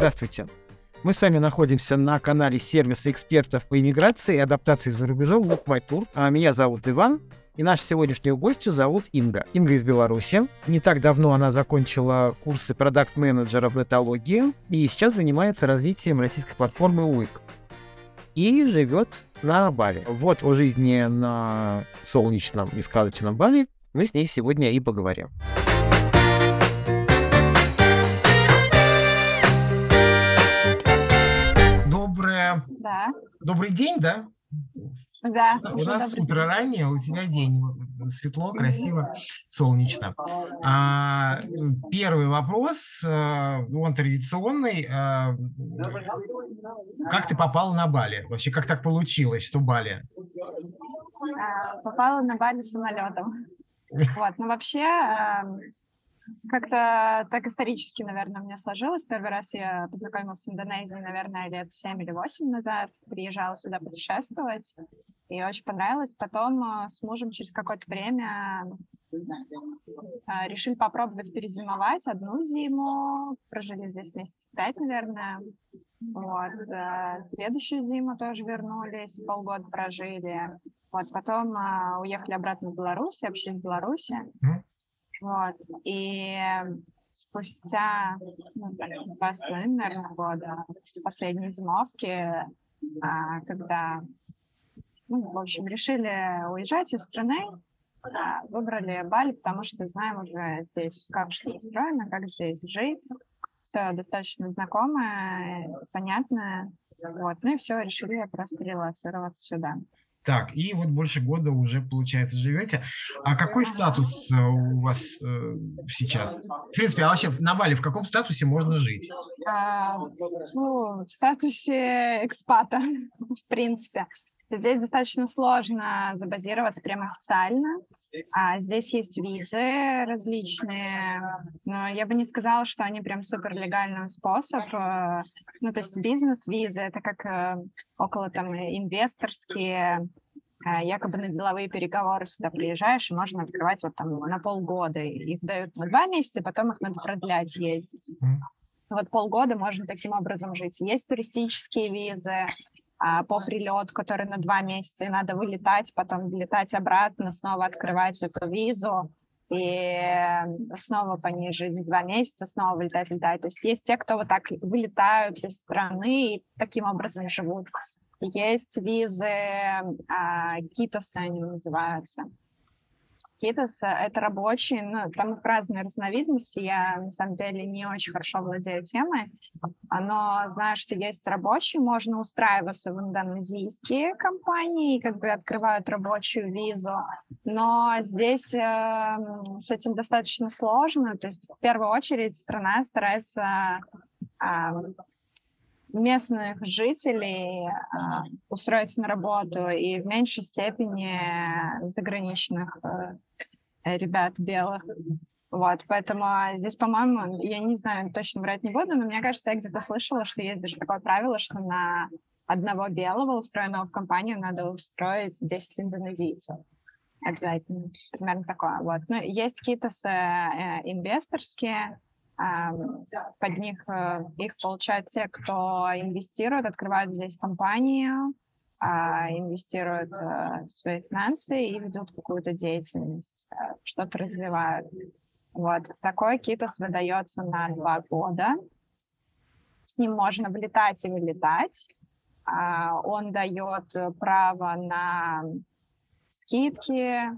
Здравствуйте. Мы с вами находимся на канале сервиса экспертов по иммиграции и адаптации за рубежом Look My Tour. А меня зовут Иван, и нашу сегодняшнюю гостью зовут Инга. Инга из Беларуси. Не так давно она закончила курсы продакт-менеджера в этологии и сейчас занимается развитием российской платформы UIC. И живет на Бали. Вот о жизни на солнечном и сказочном Бали мы с ней сегодня и поговорим. Да. Добрый день, да? Да. У нас утро раннее, у тебя день. Светло, красиво, солнечно. А, первый вопрос, а, он традиционный. А, как ты попала на Бали? Вообще, как так получилось, что Бали? А, попала на Бали самолетом. Вот, ну вообще, как-то так исторически, наверное, у меня сложилось. Первый раз я познакомилась с Индонезией, наверное, лет 7 или 8 назад. Приезжала сюда путешествовать, и очень понравилось. Потом э, с мужем через какое-то время э, решили попробовать перезимовать одну зиму. Прожили здесь месяц пять, наверное. Вот. Э, следующую зиму тоже вернулись, полгода прожили. Вот. Потом уехали обратно в Беларусь, вообще в Беларуси. Вот. И спустя ну, два с половиной, года, после последней зимовки, а, когда, ну, в общем, решили уезжать из страны, а, выбрали Бали, потому что знаем уже здесь, как что устроено, как здесь жить. Все достаточно знакомое, понятное. Вот. Ну и все, решили просто релацироваться сюда. Так, и вот больше года уже, получается, живете. А какой статус э, у вас э, сейчас? В принципе, а вообще на Бали в каком статусе можно жить? А, ну, в статусе экспата, в принципе. Здесь достаточно сложно забазироваться прямо официально. А здесь есть визы различные, но я бы не сказала, что они прям супер легальный способ. Э, ну, то есть бизнес-визы — это как э, около там инвесторские э, якобы на деловые переговоры сюда приезжаешь, и можно открывать вот там на полгода. Их дают на два месяца, потом их надо продлять, ездить. Вот полгода можно таким образом жить. Есть туристические визы, а, по прилету, который на два месяца, и надо вылетать, потом летать обратно, снова открывать эту визу, и снова по ней жить два месяца, снова вылетать, летать. То есть есть те, кто вот так вылетают из страны и таким образом живут. Есть визы, а, китосы они называются. Китос — это рабочие, ну, там их разные разновидности, я, на самом деле, не очень хорошо владею темой, но знаю, что есть рабочие, можно устраиваться в индонезийские компании, как бы открывают рабочую визу, но здесь э, с этим достаточно сложно, то есть в первую очередь страна старается э, местных жителей э, устроить на работу и в меньшей степени заграничных э, ребят белых. Вот, поэтому а, здесь, по-моему, я не знаю, точно врать не буду, но мне кажется, я где-то слышала, что есть даже такое правило, что на одного белого, устроенного в компанию, надо устроить 10 индонезийцев. Обязательно. Примерно такое. Вот. Ну, есть какие-то с, э, инвесторские, под них э, их получают те, кто инвестирует, открывают здесь компанию, а, инвестируют э, свои финансы и ведут какую-то деятельность, э, что-то развивают. Вот. Такой китос выдается на два года. С ним можно влетать и вылетать. А, он дает право на скидки, а,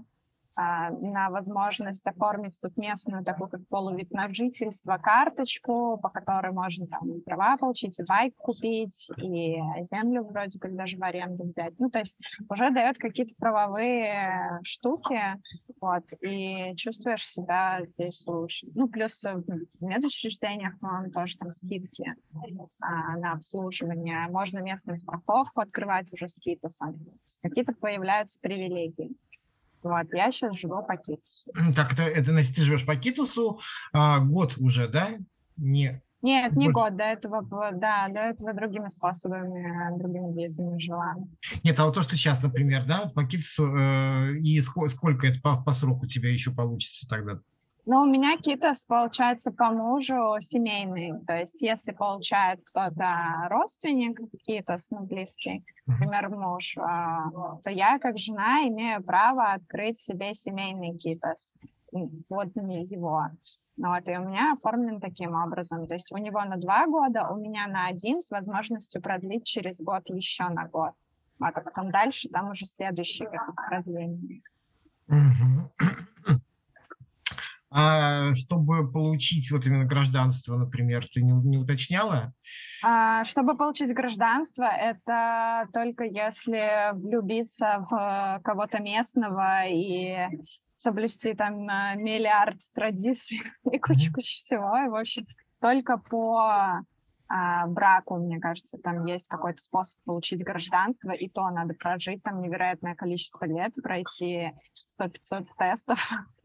на возможность оформить тут местную такую как полувид на жительство карточку, по которой можно там права получить, и байк купить, и землю вроде как даже в аренду взять. Ну, то есть уже дает какие-то правовые штуки, вот, и чувствуешь себя здесь лучше. Ну, плюс в медучреждениях, по-моему, тоже там скидки а, на обслуживание. Можно местную страховку открывать уже с китосом. Какие-то появляются привилегии. Вот, я сейчас живу по Китусу. Так, это, это значит, ты живешь по Китусу а, год уже, да? Не. Нет, не год, до этого, да, до этого другими способами, другими визами жила. Нет, а вот то, что сейчас, например, да, по Китусу, э, и сколько, сколько это по, по сроку у тебя еще получится тогда? Ну, у меня китас, получается, по мужу семейный. То есть, если получает кто-то родственник китас, ну, близкий, например, муж, а, то я, как жена, имею право открыть себе семейный китас. Вот не его. Ну, вот, и у меня оформлен таким образом. То есть у него на два года, у меня на один с возможностью продлить через год еще на год. А потом дальше там уже следующие продления. А чтобы получить вот именно гражданство, например, ты не, не уточняла? А, чтобы получить гражданство, это только если влюбиться в кого-то местного и соблюсти там миллиард традиций и кучу-кучу всего. И, в общем, только по а, браку, мне кажется, там есть какой-то способ получить гражданство, и то надо прожить там невероятное количество лет, пройти 100-500 тестов,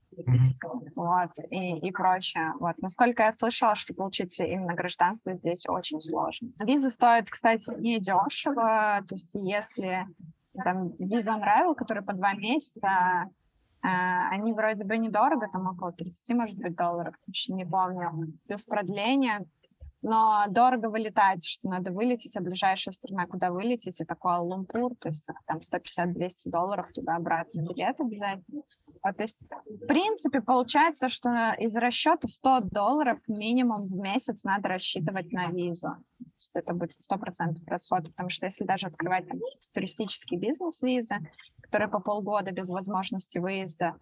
вот, и, и прочее. Вот. Насколько я слышала, что получить именно гражданство здесь очень сложно. Виза стоит, кстати, не дешево, то есть если там виза on arrival, который по два месяца, э, они вроде бы недорого, там около 30, может быть, долларов, еще не помню. Плюс продление, но дорого вылетать, что надо вылететь, а ближайшая страна, куда вылететь, это Куала-Лумпур, то есть там 150-200 долларов туда-обратно билет обязательно. А, то есть, в принципе, получается, что из расчета 100 долларов минимум в месяц надо рассчитывать на визу. То есть это будет 100% расход, потому что если даже открывать там, туристический бизнес визы, которые по полгода без возможности выезда,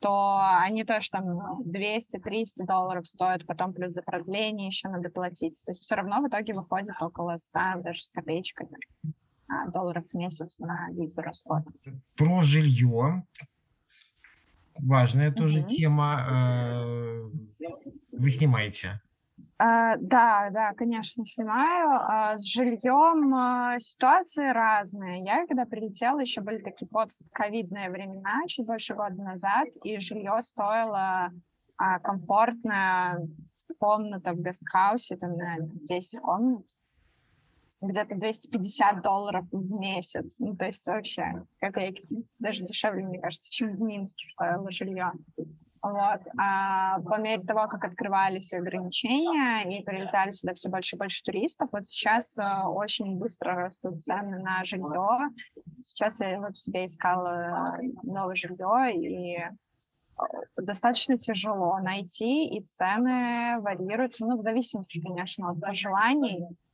то они тоже там 200-300 долларов стоят, потом плюс за продление еще надо платить. То есть все равно в итоге выходит около 100, даже с копеечкой а, долларов в месяц на визу расход. Про жилье важная тоже угу. тема. Э, вы снимаете? А, да, да, конечно, снимаю. А, с жильем а, ситуации разные. Я, когда прилетела, еще были такие постковидные времена, чуть больше года назад, и жилье стоило а, комфортная комната в гестхаусе, там, на 10 комнат где-то 250 долларов в месяц. Ну, то есть вообще копейки. Даже дешевле, мне кажется, чем в Минске стоило жилье. Вот. А по мере того, как открывались ограничения и прилетали сюда все больше и больше туристов, вот сейчас э, очень быстро растут цены на жилье. Сейчас я вот себе искала новое жилье, и э, достаточно тяжело найти, и цены варьируются, ну, в зависимости, конечно, от желаний а,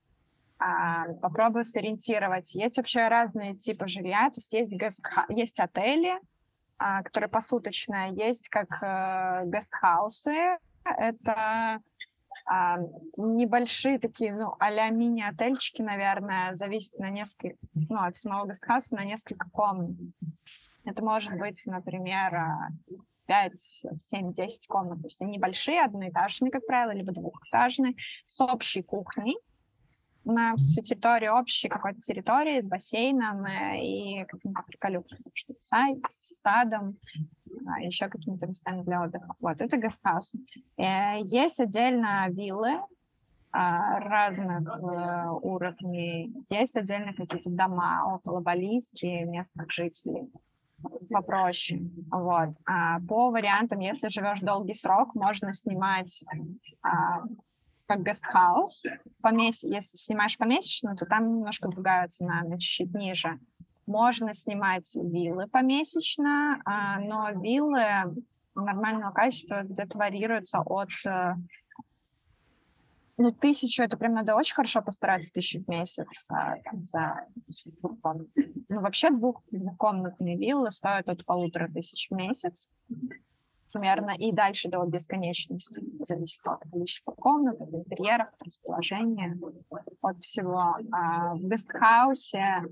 попробую сориентировать. Есть вообще разные типы жилья, то есть есть, гест, есть отели, а, которые посуточные, есть как э, гестхаусы, это а, небольшие такие, ну, а-ля мини-отельчики, наверное, зависит на несколько, ну, от самого гестхауса на несколько комнат. Это может быть, например, 5, 7, 10 комнат. То есть они небольшие, одноэтажные, как правило, либо двухэтажные, с общей кухней на всю территорию общей какой-то территории с бассейном и каким-то приколюком, что сайт, с садом, а, еще какими-то местами для отдыха. Вот, это гестхаус. Э, есть отдельно виллы, а, разных э, уровней. Есть отдельно какие-то дома около Балийски, местных жителей попроще. Вот. А по вариантам, если живешь долгий срок, можно снимать а, как гестхаус. Помес... Если снимаешь помесячно, то там немножко другая цена, она чуть ниже. Можно снимать виллы помесячно, а, но виллы нормального качества где-то варьируются от э, ну, тысячу, это прям надо очень хорошо постараться, тысячу в месяц а, там, за Ну, вообще двух, двухкомнатные виллы стоят от полутора тысяч в месяц примерно, и дальше до бесконечности. Зависит от количества комнат, от интерьеров, от расположения, от всего. А в гестхаусе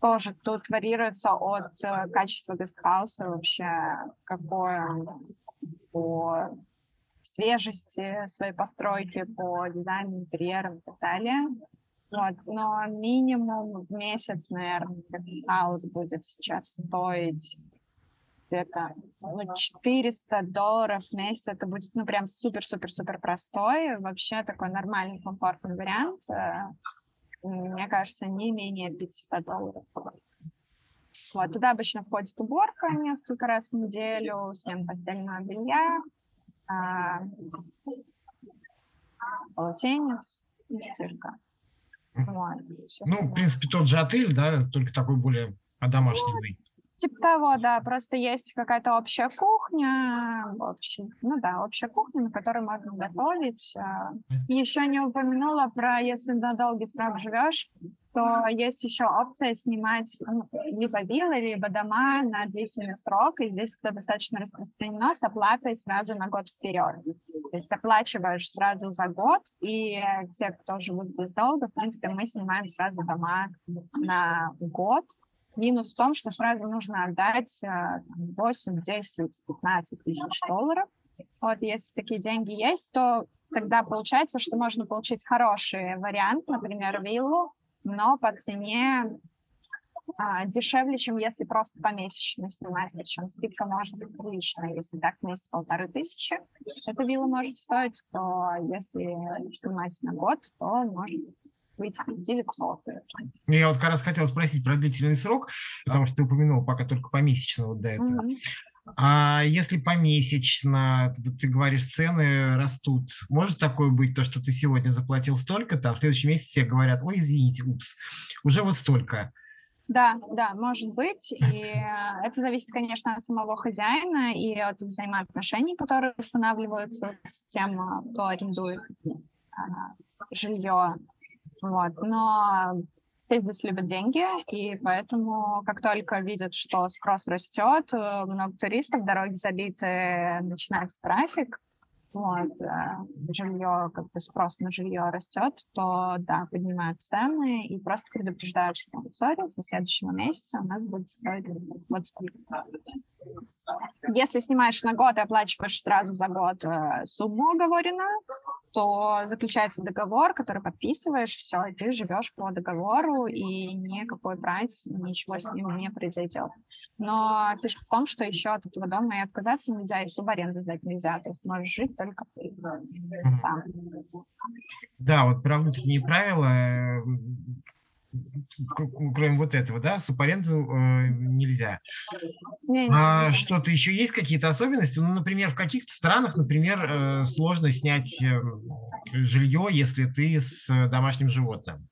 тоже тут варьируется от э, качества гестхауса вообще, какое по свежести своей постройки, по дизайну интерьерам и так далее. Вот. Но минимум в месяц, наверное, гестхаус будет сейчас стоить где-то ну, 400 долларов в месяц. Это будет, ну, прям супер-супер-супер простой, вообще такой нормальный, комфортный вариант. Э, мне кажется, не менее 500 долларов. Вот, туда обычно входит уборка несколько раз в неделю, смена постельного белья, а, полотенец и стирка. Вот, ну, в принципе, тот же отель, да, только такой более одомашненный. Типа того, да, просто есть какая-то общая кухня, общий, ну да, общая кухня, на которой можно готовить. А. Еще не упомянула про, если на долгий срок живешь, то есть еще опция снимать ну, либо виллы, либо дома на длительный срок, и здесь это достаточно распространено с оплатой сразу на год вперед. То есть оплачиваешь сразу за год, и те, кто живут здесь долго, в принципе, мы снимаем сразу дома на год, Минус в том, что сразу нужно отдать 8, 10, 15 тысяч долларов. Вот если такие деньги есть, то тогда получается, что можно получить хороший вариант, например, виллу, но по цене а, дешевле, чем если просто помесячно снимать. Причем скидка может быть приличная. Если так месяц полторы тысячи, эта вилла может стоить, то если снимать на год, то может быть 900. Я вот как раз хотел спросить про длительный срок, потому что ты упомянул пока только помесячно вот до этого. Mm-hmm. А если помесячно, ты говоришь, цены растут, может такое быть, то, что ты сегодня заплатил столько-то, а в следующем месяце тебе говорят, ой, извините, упс, уже вот столько. Да, да, может быть. И это зависит, конечно, от самого хозяина и от взаимоотношений, которые устанавливаются с тем, кто арендует а, жилье вот. Но все здесь любят деньги, и поэтому, как только видят, что спрос растет, э, много туристов, дороги забиты, начинается трафик, вот, э, жилье, как бы спрос на жилье растет, то, да, поднимают цены и просто предупреждают, что, сори, со следующего месяца у нас будет стоить вот столько. Если снимаешь на год и оплачиваешь сразу за год э, сумму оговоренную, то заключается договор, который подписываешь, все, и ты живешь по договору, и никакой прайс, ничего с ним не произойдет. Но фишка в том, что еще от этого дома и отказаться нельзя, и субаренду сдать нельзя, то есть можешь жить только там. Да, вот про внутренние правила э, кроме вот этого, да, субаренду э, нельзя. Не, не, а что-то еще есть какие-то особенности? Ну, например, в каких-то странах, например, э, сложно снять э, жилье, если ты с домашним животным.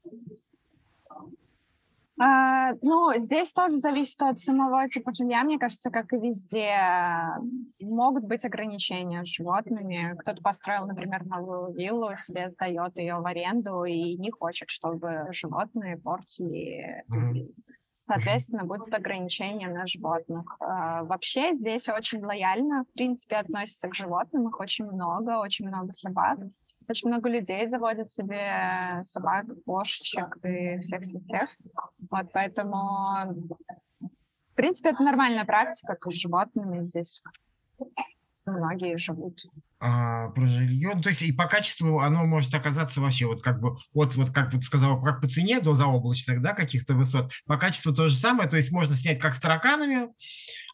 А, ну, здесь тоже зависит от самого типа жилья, мне кажется, как и везде. Могут быть ограничения с животными. Кто-то построил, например, новую виллу, себе сдает ее в аренду и не хочет, чтобы животные портили. Mm-hmm. Соответственно, будут ограничения на животных. А, вообще здесь очень лояльно, в принципе, относятся к животным. Их очень много, очень много собак. Очень много людей заводят себе собак, кошечек и всех-всех. Вот, поэтому, в принципе, это нормальная практика, с животными здесь многие живут. А, про жилье, ну, то есть и по качеству оно может оказаться вообще вот как бы, вот, вот как ты сказала, как по цене до заоблачных, да, каких-то высот, по качеству то же самое, то есть можно снять как с тараканами,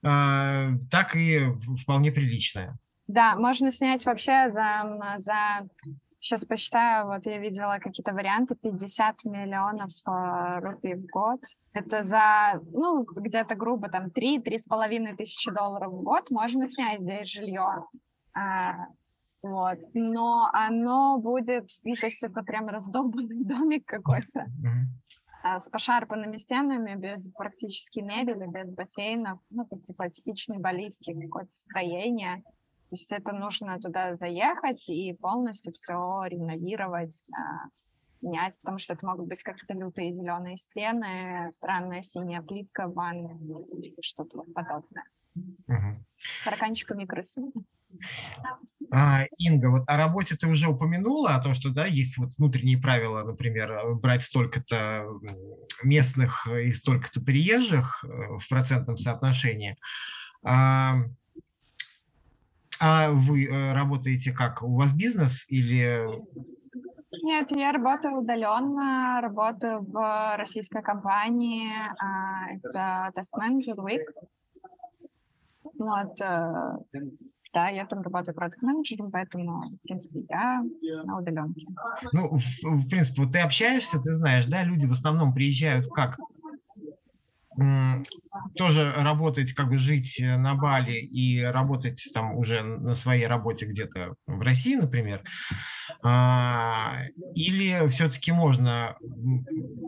э, так и вполне приличное. Да, можно снять вообще за, за Сейчас посчитаю, вот я видела какие-то варианты, 50 миллионов э, рублей в год. Это за, ну, где-то грубо там 3-3,5 тысячи долларов в год можно снять здесь жилье. А, вот. Но оно будет, ну, то есть это прям раздолбанный домик какой-то. А, с пошарпанными стенами, без практически мебели, без бассейнов, ну, есть такое типичный балийский какое-то строение. То есть это нужно туда заехать и полностью все реновировать, а, менять, потому что это могут быть какие-то лютые зеленые стены, странная синяя плитка в ванной или что-то подобное. Угу. С тараканчиками крысами. А, Инга, вот о работе ты уже упомянула, о том, что да, есть вот внутренние правила, например, брать столько-то местных и столько-то приезжих э, в процентном соотношении. А, а вы э, работаете как? У вас бизнес или... Нет, я работаю удаленно, работаю в российской компании, а, это Manager Week. Вот, э, да, я там работаю продукт-менеджером, поэтому, в принципе, я на удаленке. Ну, в, в принципе, вот ты общаешься, ты знаешь, да, люди в основном приезжают как? Тоже работать, как бы жить на Бали и работать там уже на своей работе где-то в России, например, а, или все-таки можно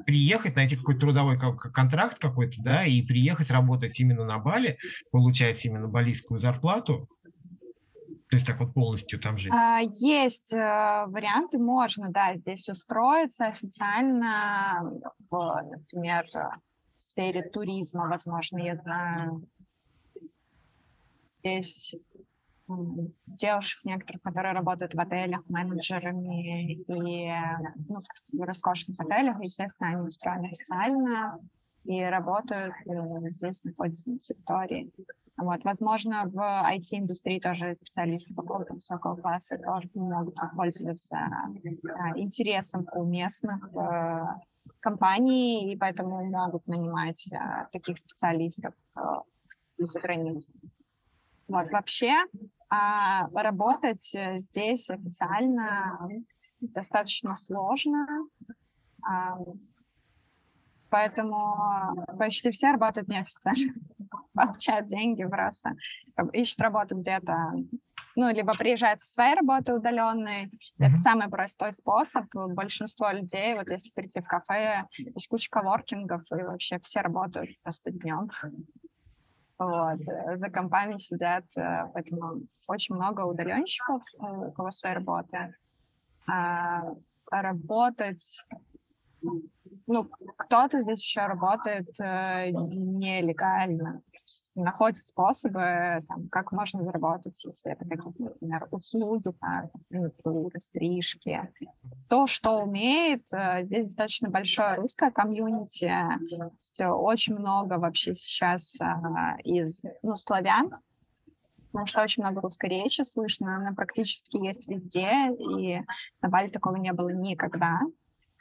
приехать, найти какой-то трудовой контракт какой-то, да, и приехать работать именно на Бали, получать именно балийскую зарплату, то есть так вот полностью там жить? А, есть э, варианты, можно, да, здесь устроиться официально, например, сфере туризма, возможно, я знаю. Здесь девушек некоторых, которые работают в отелях менеджерами и ну, в роскошных отелях, естественно, они устроены официально и работают и здесь, находятся на территории. Вот, возможно, в IT-индустрии тоже специалисты какого-то высокого класса тоже могут пользоваться а, интересом у местных э, компаний, и поэтому могут нанимать а, таких специалистов э, из-за границы. Вот, вообще а, работать здесь официально достаточно сложно. А, Поэтому почти все работают неофициально, получают деньги просто, ищут работу где-то, ну, либо приезжают со своей работы удаленной. Mm-hmm. Это самый простой способ. Большинство людей, вот если прийти в кафе, есть куча коворкингов, и вообще все работают просто днем. Вот. За компами сидят, э, поэтому очень много удаленщиков, э, у кого своя работа. А работать ну, кто-то здесь еще работает э, нелегально, находит способы, там, как можно заработать, если это какие-то, например, услуги, маникюры, стрижки. То, что умеет, э, здесь достаточно большое русское комьюнити, очень много вообще сейчас э, из, ну, славян, потому что очень много русской речи слышно, она практически есть везде, и на Бали такого не было никогда.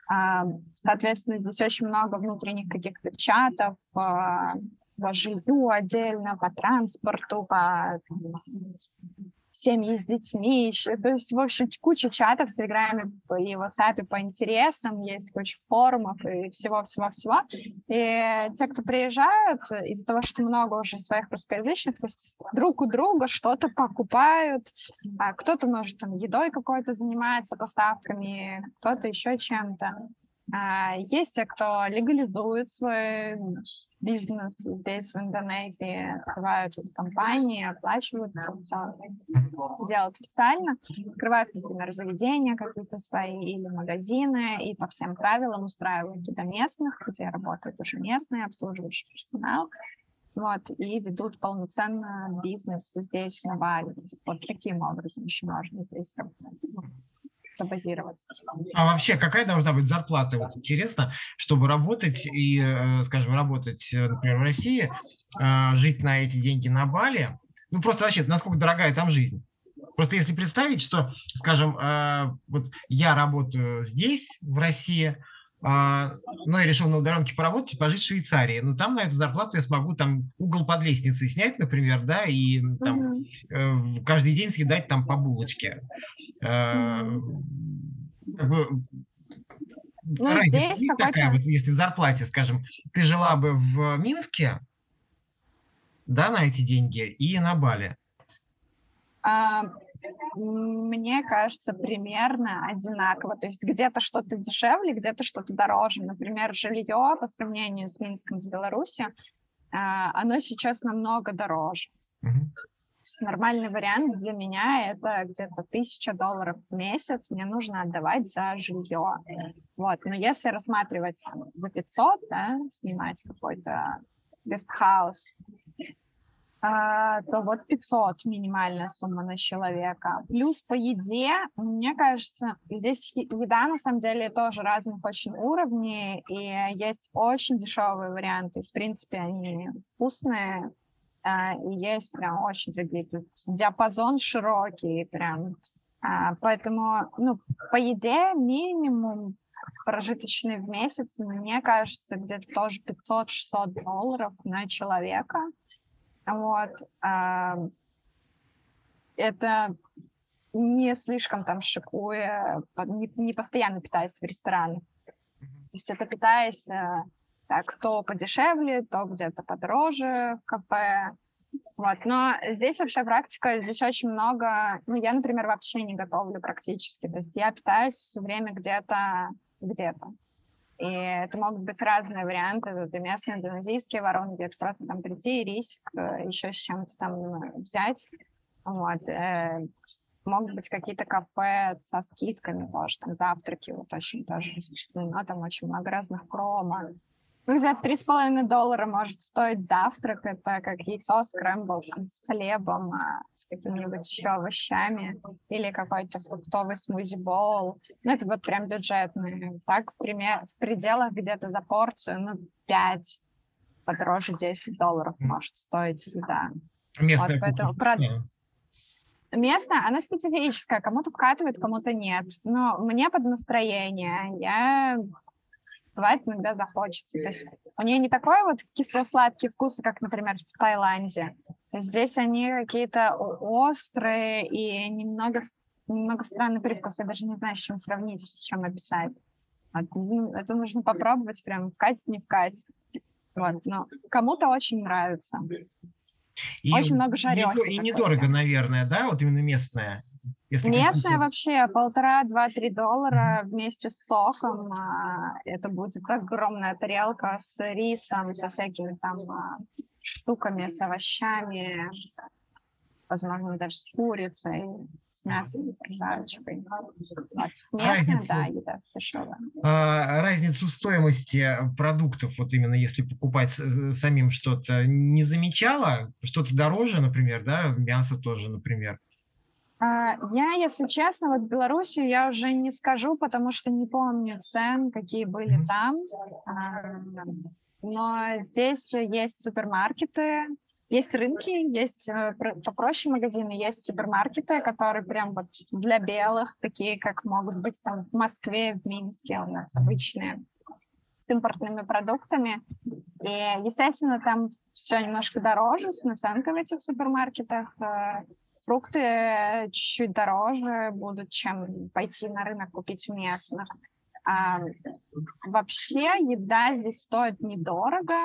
А, соответственно, здесь очень много внутренних каких-то чатов по жилью отдельно, по транспорту, по семьи с детьми. То есть, в общем, куча чатов в Телеграме и WhatsApp по интересам, есть куча форумов и всего-всего-всего. И те, кто приезжают, из-за того, что много уже своих русскоязычных, то есть друг у друга что-то покупают, а кто-то, может, там едой какой-то занимается, поставками, кто-то еще чем-то. А, есть те, кто легализует свой бизнес здесь, в Индонезии, открывают компании, оплачивают делают официально, открывают, например, заведения какие-то свои или магазины, и по всем правилам устраивают туда местных, где работают уже местные, обслуживающий персонал, вот, и ведут полноценно бизнес здесь, на Бали. Вот таким образом еще можно здесь работать забазироваться. А вообще, какая должна быть зарплата? Вот интересно, чтобы работать и, э, скажем, работать, э, например, в России, э, жить на эти деньги на Бали. Ну, просто вообще, насколько дорогая там жизнь? Просто если представить, что, скажем, вот я работаю здесь, в России, а, но я решил на удаленке поработать и пожить в Швейцарии. Но там на эту зарплату я смогу там угол под лестницей снять, например, да, и там mm-hmm. каждый день съедать там по булочке. Mm-hmm. Как бы, ну, здесь такая, вот если в зарплате, скажем, ты жила бы в Минске, да, на эти деньги и на Бали? А, мне кажется, примерно одинаково. То есть где-то что-то дешевле, где-то что-то дороже. Например, жилье по сравнению с Минском, с Беларусью, а, оно сейчас намного дороже. Mm-hmm. Нормальный вариант для меня это где-то тысяча долларов в месяц мне нужно отдавать за жилье. Вот. Но если рассматривать там, за 500, да, снимать какой-то гестхаус, а, то вот 500 минимальная сумма на человека. Плюс по еде, мне кажется, здесь еда на самом деле тоже разных очень уровней, и есть очень дешевые варианты. В принципе, они вкусные, а, и есть прям очень дорогие. Тут диапазон широкий прям. А, поэтому, ну, по еде минимум прожиточный в месяц, мне кажется, где-то тоже 500-600 долларов на человека. Вот. А, это не слишком там шикуя, не, не постоянно питаясь в ресторанах. То есть это питаясь Так, то подешевле, то где-то подороже в кафе. Вот. Но здесь вообще практика, здесь очень много... Ну, я, например, вообще не готовлю практически. То есть я питаюсь все время где-то, где-то. И это могут быть разные варианты. Это местные индонезийские вороны, где просто там прийти, риск, э, еще с чем-то там э, взять. Вот. Э, могут быть какие-то кафе со скидками тоже, там завтраки вот очень тоже распространено, ну, там очень много разных промо. Ну, где-то три с половиной доллара может стоить завтрак. Это как яйцо скрэмбл с хлебом, а, с какими-нибудь еще овощами или какой-то фруктовый смузи-бол. Ну, это вот прям бюджетный. Так, в, пример, в пределах где-то за порцию, ну, 5, подороже 10 долларов может стоить еда. Местная вот, поэтому, про... Местная, она специфическая. Кому-то вкатывает, кому-то нет. Но мне под настроение. Я бывает иногда захочется. То есть у нее не такой вот кисло-сладкий вкус, как, например, в Таиланде. Здесь они какие-то острые и немного, немного странный привкус. Я даже не знаю, с чем сравнить, с чем описать. Ну, это нужно попробовать прям вкать, не вкать. Вот. Но кому-то очень нравится. И Очень много жарехи. И недорого, наверное, да, вот именно местная. Если местная вообще полтора, два, три доллара вместе с соком. А, это будет огромная тарелка с рисом, со всякими там а, штуками, с овощами возможно, даже с курицей, с мясом, с жарочкой. Вот, с местной, да, еда дешевая. А, разницу стоимости продуктов, вот именно если покупать э, самим что-то, не замечала? Что-то дороже, например, да, мясо тоже, например? А, я, если честно, вот в Белоруссию я уже не скажу, потому что не помню цен, какие были там. А, но здесь есть супермаркеты, есть рынки, есть э, попроще магазины, есть супермаркеты, которые прям вот для белых, такие как могут быть там в Москве, в Минске у нас обычные, с импортными продуктами. И, естественно, там все немножко дороже с наценкой в этих супермаркетах. Э, фрукты чуть-чуть дороже будут, чем пойти на рынок купить у местных. А, вообще еда здесь стоит недорого,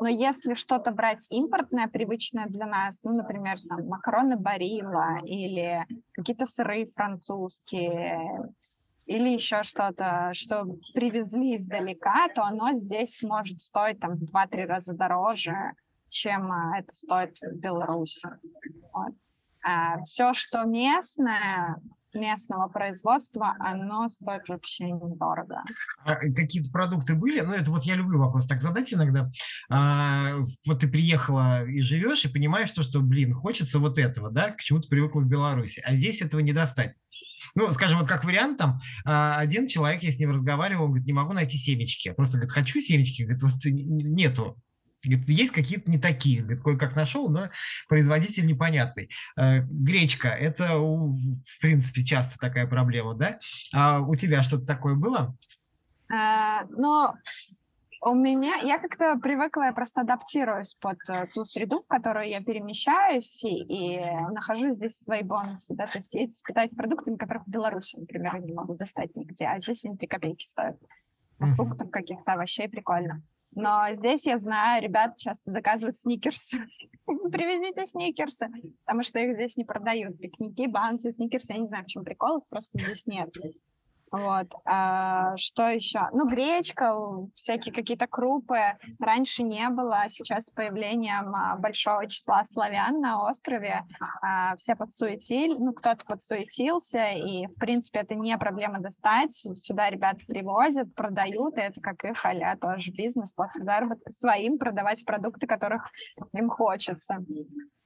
но если что-то брать импортное, привычное для нас, ну, например, там, макароны Барилла или какие-то сыры французские, или еще что-то, что привезли издалека, то оно здесь может стоить там в 2-3 раза дороже, чем а, это стоит в Беларуси. Вот. А все, что местное, местного производства, оно стоит вообще недорого. А какие-то продукты были? Ну, это вот я люблю вопрос так задать иногда. А, вот ты приехала и живешь, и понимаешь, что, что, блин, хочется вот этого, да, к чему ты привыкла в Беларуси, а здесь этого не достать. Ну, скажем, вот как вариант, там, а, один человек, я с ним разговаривал, он говорит, не могу найти семечки. Просто говорит, хочу семечки, говорит, вот нету. Говорит, есть какие-то не такие. Говорит, кое-как нашел, но производитель непонятный. Э, гречка – это, в принципе, часто такая проблема, да? А у тебя что-то такое было? А, ну, у меня, я как-то привыкла, я просто адаптируюсь под uh, ту среду, в которую я перемещаюсь, и, и нахожу здесь свои бонусы, да, то есть я питаюсь продуктами, которых в Беларуси, например, я не могу достать нигде, а здесь они 3 копейки стоят. Mm-hmm. Фруктов каких-то, овощей прикольно. Но здесь я знаю, ребят часто заказывают сникерсы. Привезите сникерсы, потому что их здесь не продают. Пикники, банки, сникерсы, я не знаю, в чем прикол, их просто здесь нет. Вот. А, что еще? Ну, гречка, всякие какие-то крупы. Раньше не было, а сейчас с появлением а, большого числа славян на острове а, все подсуетили, ну, кто-то подсуетился, и, в принципе, это не проблема достать. Сюда ребята привозят, продают, и это как их а тоже бизнес, способ заработка своим продавать продукты, которых им хочется.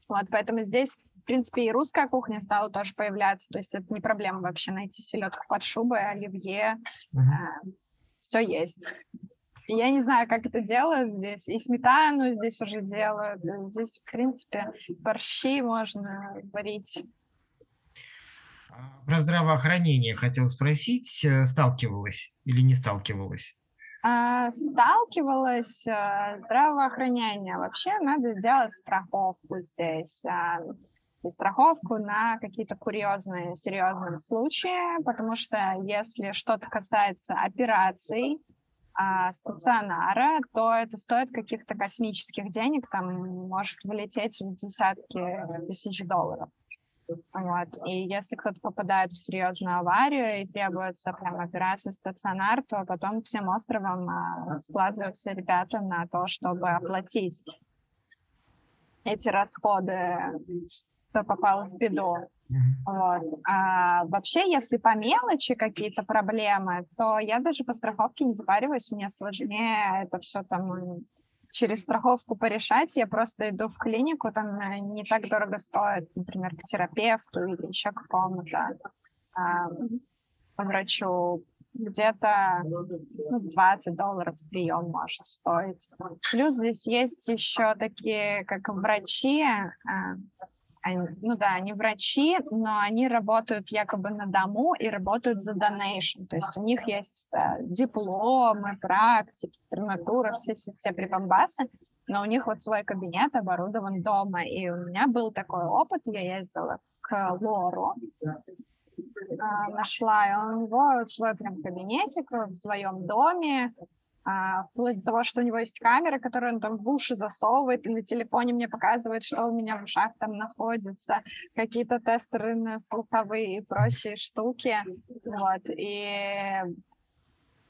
Вот, поэтому здесь в принципе, и русская кухня стала тоже появляться. То есть это не проблема вообще найти селедку под шубой, оливье. Uh-huh. А, все есть. И я не знаю, как это делают здесь. И сметану здесь уже делают. Здесь, в принципе, борщи можно варить. А, про здравоохранение хотел спросить. Э, сталкивалась или не сталкивалась? А, сталкивалась. А, здравоохранение. Вообще надо делать страховку здесь. И страховку на какие-то курьезные, серьезные случаи, потому что если что-то касается операций, а, стационара, то это стоит каких-то космических денег, там может вылететь в десятки тысяч долларов. Вот. И если кто-то попадает в серьезную аварию и требуется прям операция стационар, то потом всем островом а, складываются ребята на то, чтобы оплатить эти расходы, кто попал в беду. Вот. А вообще, если по мелочи какие-то проблемы, то я даже по страховке не запариваюсь, мне сложнее это все там через страховку порешать, я просто иду в клинику, там э, не так дорого стоит, например, к терапевту или еще к какому-то а, врачу. Где-то ну, 20 долларов прием может стоить. Плюс здесь есть еще такие, как врачи, а, они, ну да, они врачи, но они работают якобы на дому и работают за донейшн. То есть у них есть да, дипломы, практики, интернатура, все, все, все прибамбасы, но у них вот свой кабинет оборудован дома. И у меня был такой опыт, я ездила к Лору, а, нашла, него свой прям кабинетик в своем доме, а, вплоть до того, что у него есть камера, которую он там в уши засовывает, и на телефоне мне показывает, что у меня в ушах там находится, какие-то тестеры на слуховые и прочие штуки. Вот. И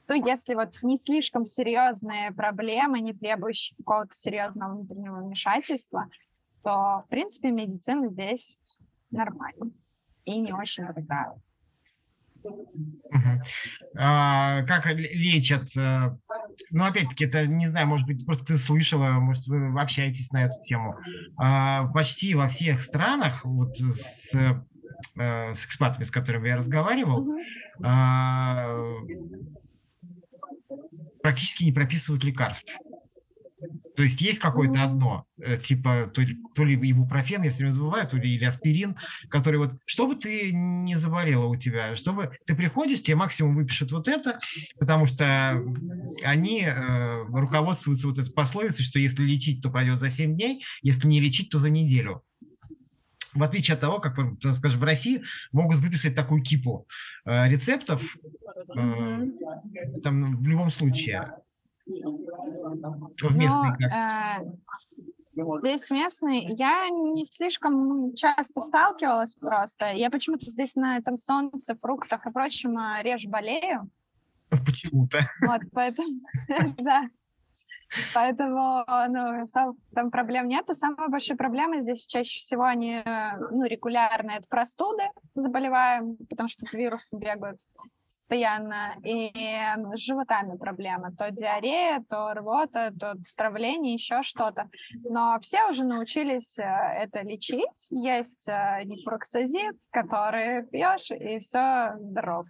ну, если вот не слишком серьезные проблемы, не требующие какого-то серьезного внутреннего вмешательства, то, в принципе, медицина здесь нормальная и не очень дорогая. Угу. А, как лечат? Э, ну, опять-таки, это, не знаю, может быть, просто ты слышала, может, вы общаетесь на эту тему. А, почти во всех странах, вот с, э, с экспатами, с которыми я разговаривал, угу. а, практически не прописывают лекарств. То есть есть какое-то одно, э, типа то ли, то ли ибупрофен, я все время забываю, то ли или аспирин, который вот, чтобы ты не заболела у тебя, чтобы ты приходишь, тебе максимум выпишут вот это, потому что они э, руководствуются вот этой пословицей, что если лечить, то пройдет за 7 дней, если не лечить, то за неделю. В отличие от того, как, скажем, в России могут выписать такую кипу э, рецептов, э, там в любом случае. В местный как? Э, здесь местный. Я не слишком часто сталкивалась просто. Я почему-то здесь на этом солнце, фруктах и прочем э, реже болею. Почему-то. Вот, поэтому, да. Поэтому ну, там проблем нету. Самая большая проблема здесь чаще всего они э, ну, регулярно это простуды заболеваем, потому что вирусы бегают постоянно, и с животами проблемы. То диарея, то рвота, то стравление, еще что-то. Но все уже научились э, это лечить. Есть э, нефроксазид, который пьешь, и все здоров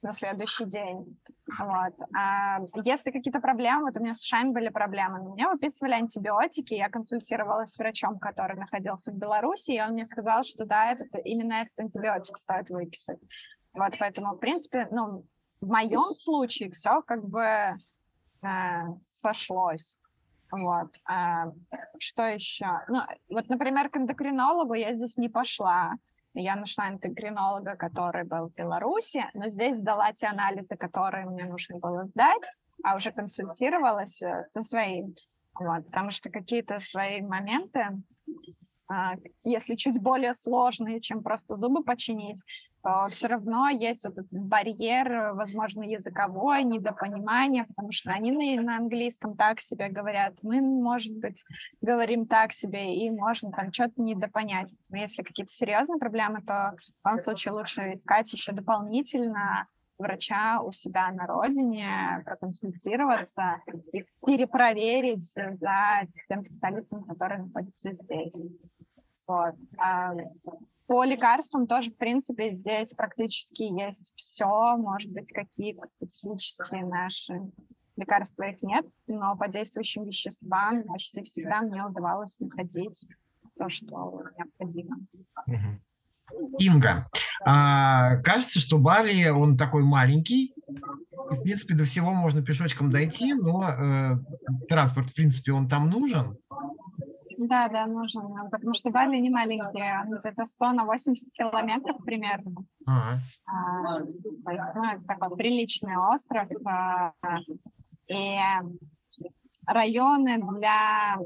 на следующий день. Вот. А если какие-то проблемы, вот у меня с ушами были проблемы, мне выписывали антибиотики, я консультировалась с врачом, который находился в Беларуси, и он мне сказал, что да, этот, именно этот антибиотик стоит выписать. Вот, поэтому, в принципе, ну, в моем случае все как бы э, сошлось. Вот. А, что еще? Ну, вот, например, к эндокринологу я здесь не пошла. Я нашла эндокринолога, который был в Беларуси, но здесь сдала те анализы, которые мне нужно было сдать, а уже консультировалась э, со своим. Вот, потому что какие-то свои моменты, а, если чуть более сложные, чем просто зубы починить, то все равно есть вот этот барьер, возможно, языковой, недопонимание, потому что они на, на английском так себе говорят, мы, может быть, говорим так себе, и можно там что-то недопонять. Но если какие-то серьезные проблемы, то в том случае лучше искать еще дополнительно врача у себя на родине, проконсультироваться и перепроверить за тем специалистом, который находится здесь. Вот. По лекарствам тоже, в принципе, здесь практически есть все. Может быть, какие-то специфические наши лекарства их нет, но по действующим веществам почти всегда мне удавалось находить то, что необходимо. Инга, а, кажется, что Бали, он такой маленький, в принципе, до всего можно пешочком дойти, но э, транспорт, в принципе, он там нужен. Да, да, нужен, потому что Бали не маленькие, где-то 100 на 80 километров примерно. А, то есть, ну, это такой приличный остров. А, И районы для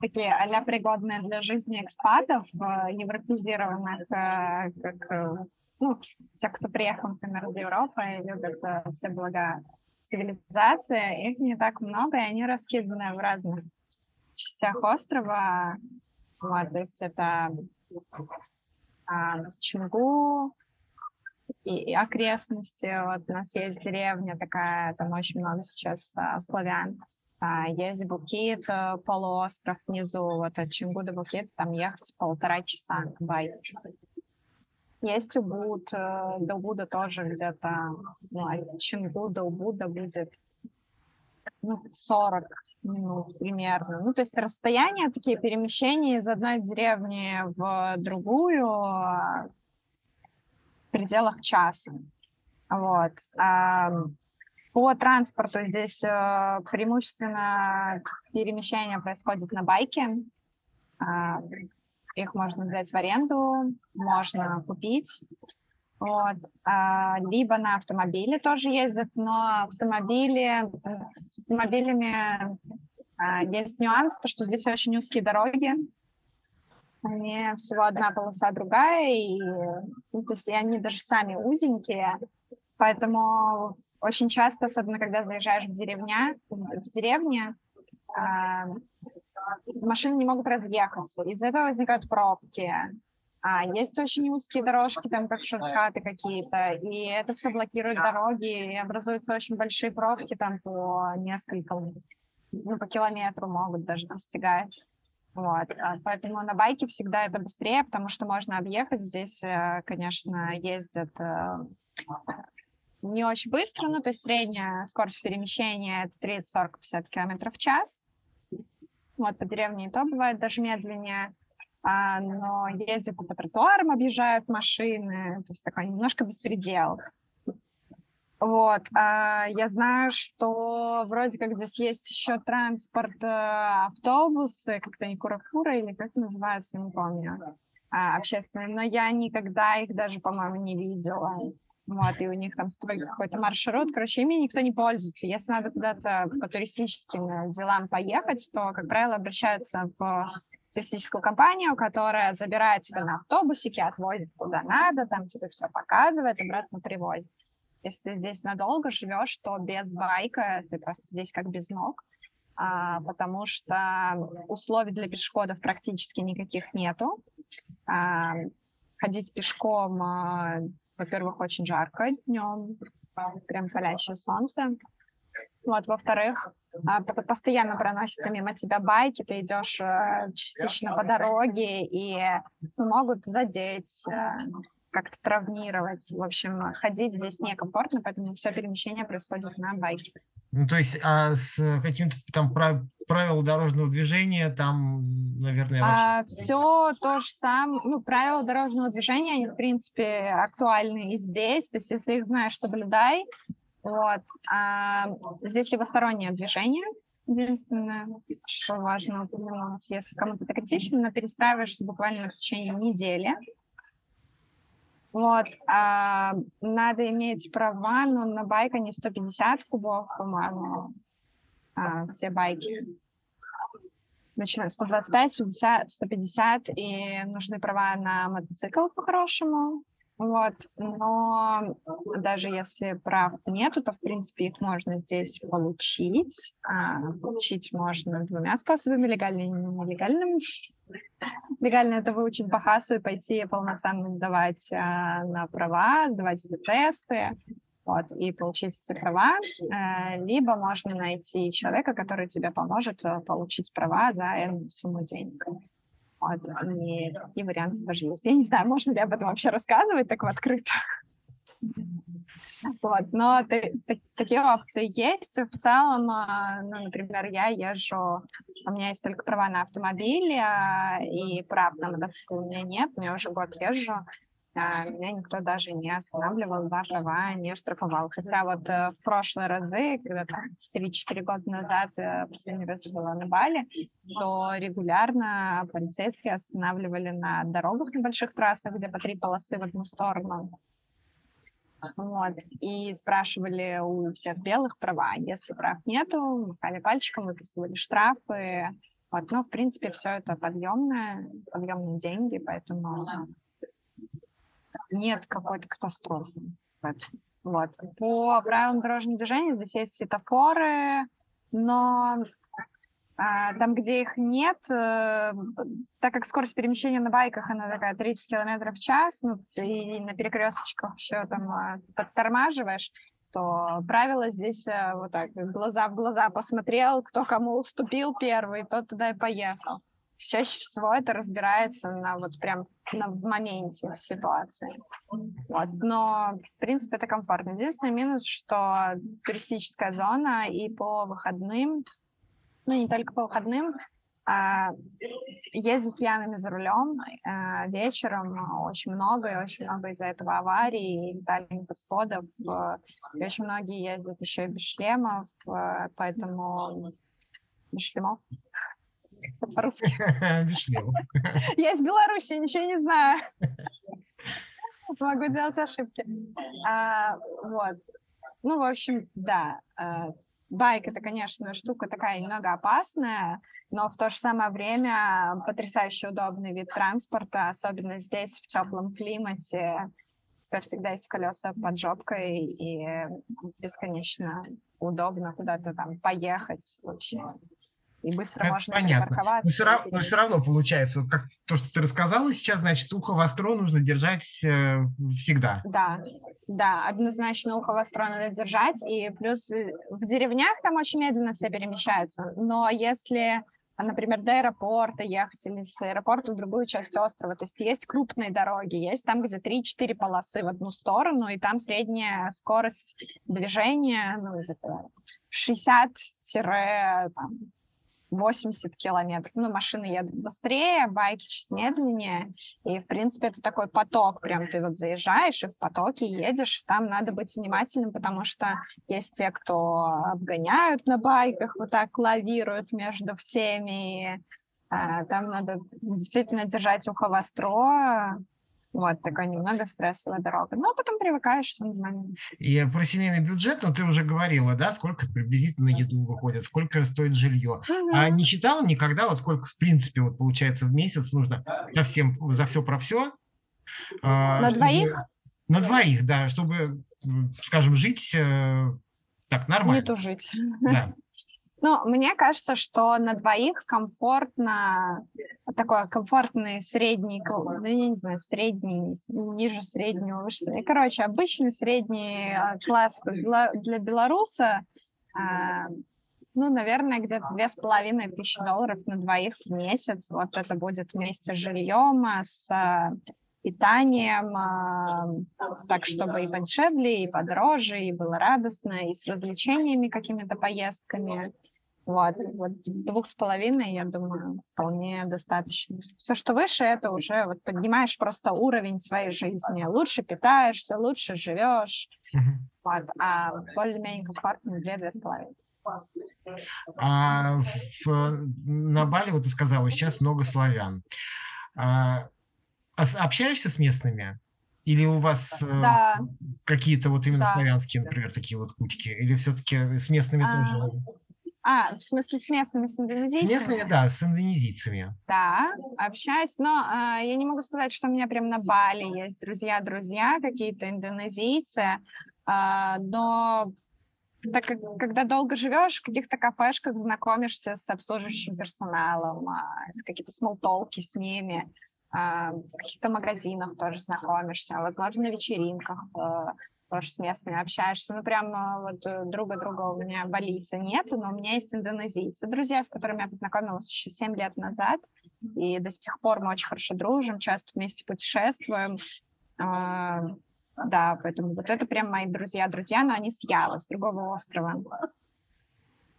такие а пригодные для жизни экспатов, э, европезированных, э, как э, ну, те, кто приехал, например, из Европы и любят все блага цивилизации, их не так много, и они раскиданы в разных частях острова. Вот, то есть это а, Чингу и, и окрестности. Вот у нас есть деревня такая, там очень много сейчас а, славян. А, есть Букит, э, полуостров внизу, вот от Чингу до Букита там ехать полтора часа на. Есть Убуд, э, до Убуда тоже где-то, ну, от Чингу до Убуда будет ну, 40 минут примерно. Ну, то есть расстояние, такие перемещения из одной деревни в другую а, в пределах часа. Вот. По транспорту здесь э, преимущественно перемещение происходит на байке. Э, их можно взять в аренду, можно купить. Вот. А, либо на автомобиле тоже ездят, но автомобили, с автомобилями а, есть нюанс, то, что здесь очень узкие дороги, они всего одна полоса другая, и, ну, то есть и они даже сами узенькие, Поэтому очень часто, особенно когда заезжаешь в, деревня, в деревне, э, машины не могут разъехаться. Из-за этого возникают пробки. А есть очень узкие дорожки, там как шорткаты какие-то, и это все блокирует дороги, и образуются очень большие пробки там по несколько, ну, по километру могут даже достигать. Вот. А поэтому на байке всегда это быстрее, потому что можно объехать. Здесь, э, конечно, ездят э, не очень быстро, ну, то есть средняя скорость перемещения это 30, 40, 50 километров в час. Вот, по деревне и то бывает даже медленнее. А, но ездят по тротуарам, объезжают машины, то есть такой немножко беспредел. Вот, а, я знаю, что вроде как здесь есть еще транспорт, э, автобусы, как-то не Куракура или как называется, не помню, а, общественные, но я никогда их даже, по-моему, не видела вот, и у них там свой какой-то маршрут, короче, ими никто не пользуется. Если надо куда-то по туристическим делам поехать, то, как правило, обращаются в туристическую компанию, которая забирает тебя на автобусике, отвозит куда надо, там тебе все показывает, обратно привозит. Если ты здесь надолго живешь, то без байка ты просто здесь как без ног, а, потому что условий для пешеходов практически никаких нету. А, ходить пешком а, во-первых, очень жарко днем, прям палящее солнце. Вот, во-вторых, а, постоянно проносятся мимо тебя байки, ты идешь э, частично по дороге и могут задеть, э, как-то травмировать. В общем, ходить здесь некомфортно, поэтому все перемещение происходит на байке. Ну, то есть, а с каким-то там правил дорожного движения, там, наверное... А, все то же самое. Ну, правила дорожного движения, они, в принципе, актуальны и здесь. То есть, если их знаешь, соблюдай. Вот. А, здесь левостороннее движение. Единственное, что важно упомянуть, если кому-то это критично, но перестраиваешься буквально в течение недели. Вот, а, надо иметь права, но на байк они 150 кубов, по-моему, а, все байки. Начинают 125, 50, 150, и нужны права на мотоцикл по-хорошему. Вот, но даже если прав нету, то, в принципе, их можно здесь получить. А, получить можно двумя способами, легальным и нелегальным. Легально это выучить Бахасу и пойти полноценно сдавать а, на права, сдавать все тесты, вот, и получить все права. А, либо можно найти человека, который тебе поможет а, получить права за эту сумму денег. Вот, и, и варианты тоже есть. Я не знаю, можно ли об этом вообще рассказывать так в открыто. Вот, но ты, ты, такие опции есть. В целом, а, ну, например, я езжу, у меня есть только права на автомобиль, а, и прав на мотоцикл у меня нет, у меня уже год езжу, меня никто даже не останавливал, права не штрафовал. Хотя вот э, в прошлые разы, когда там 3-4 года назад э, последний раз была на Бали, то регулярно полицейские останавливали на дорогах на больших трассах, где по три полосы в одну сторону. Вот. И спрашивали у всех белых права. Если прав нету, махали пальчиком, выписывали штрафы. Вот. Но, в принципе, все это подъемное, подъемные деньги, поэтому нет какой-то катастрофы в этом. Вот. По правилам дорожного движения здесь есть светофоры, но а, там, где их нет, э, так как скорость перемещения на байках, она такая 30 км в час, ну, и на перекресточках еще там а, подтормаживаешь, то правило здесь э, вот так, глаза в глаза посмотрел, кто кому уступил первый, тот туда и поехал. Чаще всего это разбирается на вот прям на, в моменте в ситуации. Вот. Но, в принципе, это комфортно. Единственный минус, что туристическая зона и по выходным ну, не только по выходным, а, ездят пьяными за рулем а, вечером очень много, и очень много из-за этого аварий, и летальных исходов. И очень многие ездят еще и без шлемов, поэтому без шлемов. По-русски. Шлемов. Я из Беларуси, ничего не знаю. Могу делать ошибки. А, вот. Ну, в общем, да, а, Байк — это, конечно, штука такая немного опасная, но в то же самое время потрясающе удобный вид транспорта, особенно здесь, в теплом климате. У тебя всегда есть колеса под жопкой, и бесконечно удобно куда-то там поехать вообще и быстро это можно понятно. Но все, равно, но все равно получается, как то, что ты рассказала сейчас, значит, ухо востро нужно держать э, всегда. Да, да, однозначно ухо востро надо держать, и плюс э, в деревнях там очень медленно все перемещаются, но если например, до аэропорта ехать или с аэропорта в другую часть острова. То есть есть крупные дороги, есть там, где 3-4 полосы в одну сторону, и там средняя скорость движения ну, 60 80 километров. Ну, машины едут быстрее, байки чуть медленнее. И, в принципе, это такой поток. Прям ты вот заезжаешь и в потоке едешь. Там надо быть внимательным, потому что есть те, кто обгоняют на байках, вот так лавируют между всеми. А, там надо действительно держать ухо востро, вот, такая немного стрессовая дорога. Но потом привыкаешь, все нормально. И про семейный бюджет, ну, ты уже говорила, да, сколько приблизительно еду выходит, сколько стоит жилье. Угу. А не считала никогда, вот сколько, в принципе, вот получается в месяц нужно совсем за все про все? А, на чтобы, двоих? На двоих, да, чтобы, скажем, жить э, так нормально. Не тужить. Да. Ну, мне кажется, что на двоих комфортно, такой комфортный средний, ну, я не знаю, средний, ниже среднего, выше. Короче, обычный средний а, класс для, для белоруса, а, ну, наверное, где-то две с половиной тысячи долларов на двоих в месяц. Вот это будет вместе с жильем, а, с питанием, так, чтобы и подешевле, и подороже, и было радостно, и с развлечениями какими-то поездками. Вот, вот двух с половиной, я думаю, вполне достаточно. Все, что выше, это уже вот поднимаешь просто уровень своей жизни. Лучше питаешься, лучше живешь. Uh-huh. Вот, а более-менее комфортно две-две с половиной. А в, на Бали, вот ты сказала, сейчас много славян. А, общаешься с местными? Или у вас э, да. какие-то вот именно да. славянские, например, такие вот кучки? Или все-таки с местными а, тоже? А, в смысле с местными, с индонезийцами? С местными, да, с индонезийцами. Да, общаюсь, но а, я не могу сказать, что у меня прям на Бали есть друзья-друзья, какие-то индонезийцы, а, но так как, когда долго живешь, в каких-то кафешках знакомишься с обслуживающим персоналом, а, с какие-то смолтолки с ними, а, в каких-то магазинах тоже знакомишься, возможно, на вечеринках а, тоже с местными общаешься. Ну, прям вот э, друга-друга у меня болица нет, но у меня есть индонезийцы, друзья, с которыми я познакомилась еще 7 лет назад, и до сих пор мы очень хорошо дружим, часто вместе путешествуем. А, да, поэтому вот это прям мои друзья-друзья, но они с Ява, с другого острова.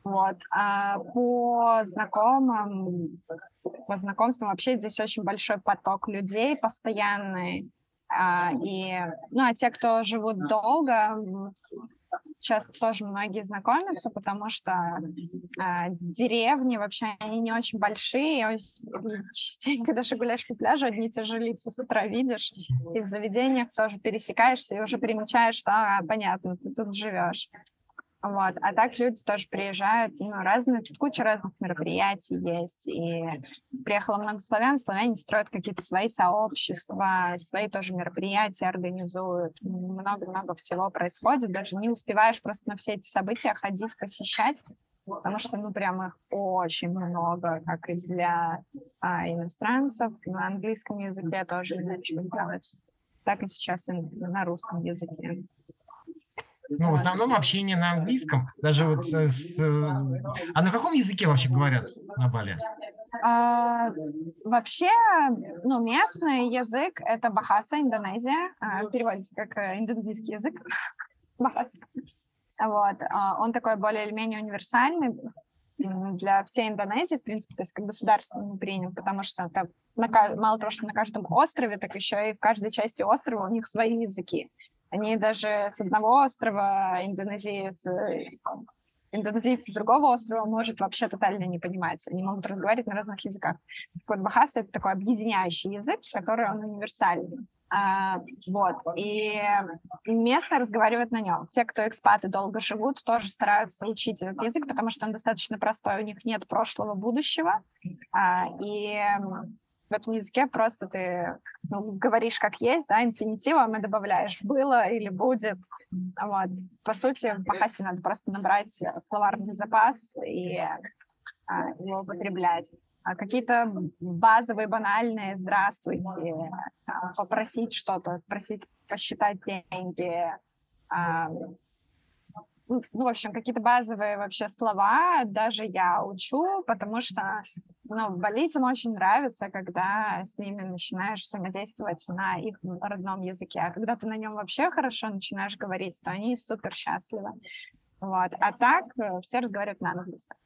Вот. А по знакомым, по знакомствам вообще здесь очень большой поток людей постоянный. А, и, ну, а те, кто живут долго, часто тоже многие знакомятся, потому что э, деревни вообще они не очень большие, и частенько даже гуляешь по пляжу, одни и те же лица с утра видишь, и в заведениях тоже пересекаешься и уже примечаешь, что, а, понятно, ты тут живешь. Вот. А так люди тоже приезжают, ну, разные, тут куча разных мероприятий есть, и приехало много славян, славяне строят какие-то свои сообщества, свои тоже мероприятия организуют, много-много всего происходит, даже не успеваешь просто на все эти события ходить, посещать, потому что, ну, прям их очень много, как и для а, иностранцев, на английском языке тоже иначе делать, так и сейчас и на русском языке. Ну, в основном общение на английском, даже вот с... А на каком языке вообще говорят на Бали? А, вообще, ну, местный язык — это Бахаса, Индонезия. А, переводится как э, индонезийский язык. Бахаса. Вот. А, он такой более или менее универсальный для всей Индонезии, в принципе, то есть как государственный принят, потому что это на, мало того, что на каждом острове, так еще и в каждой части острова у них свои языки. Они даже с одного острова индонезийцы, индонезийцы с другого острова может вообще тотально не понимать. Они могут разговаривать на разных языках. Вот, Бахаса — это такой объединяющий язык, который он универсальный. А, вот, и местно разговаривают на нем. Те, кто экспаты долго живут, тоже стараются учить этот язык, потому что он достаточно простой, у них нет прошлого, будущего, а, и в этом языке просто ты ну, говоришь как есть, да, инфинитивом и добавляешь «было» или «будет». Вот. По сути, в Бахасе надо просто набрать словарный запас и а, его употреблять. А какие-то базовые, банальные «здравствуйте», а, попросить что-то, спросить, посчитать деньги, а, ну, в общем, какие-то базовые вообще слова даже я учу, потому что, ну, болельцам очень нравится, когда с ними начинаешь взаимодействовать на их родном языке. А когда ты на нем вообще хорошо начинаешь говорить, то они супер счастливы. Вот. А так э, все разговаривают на английском.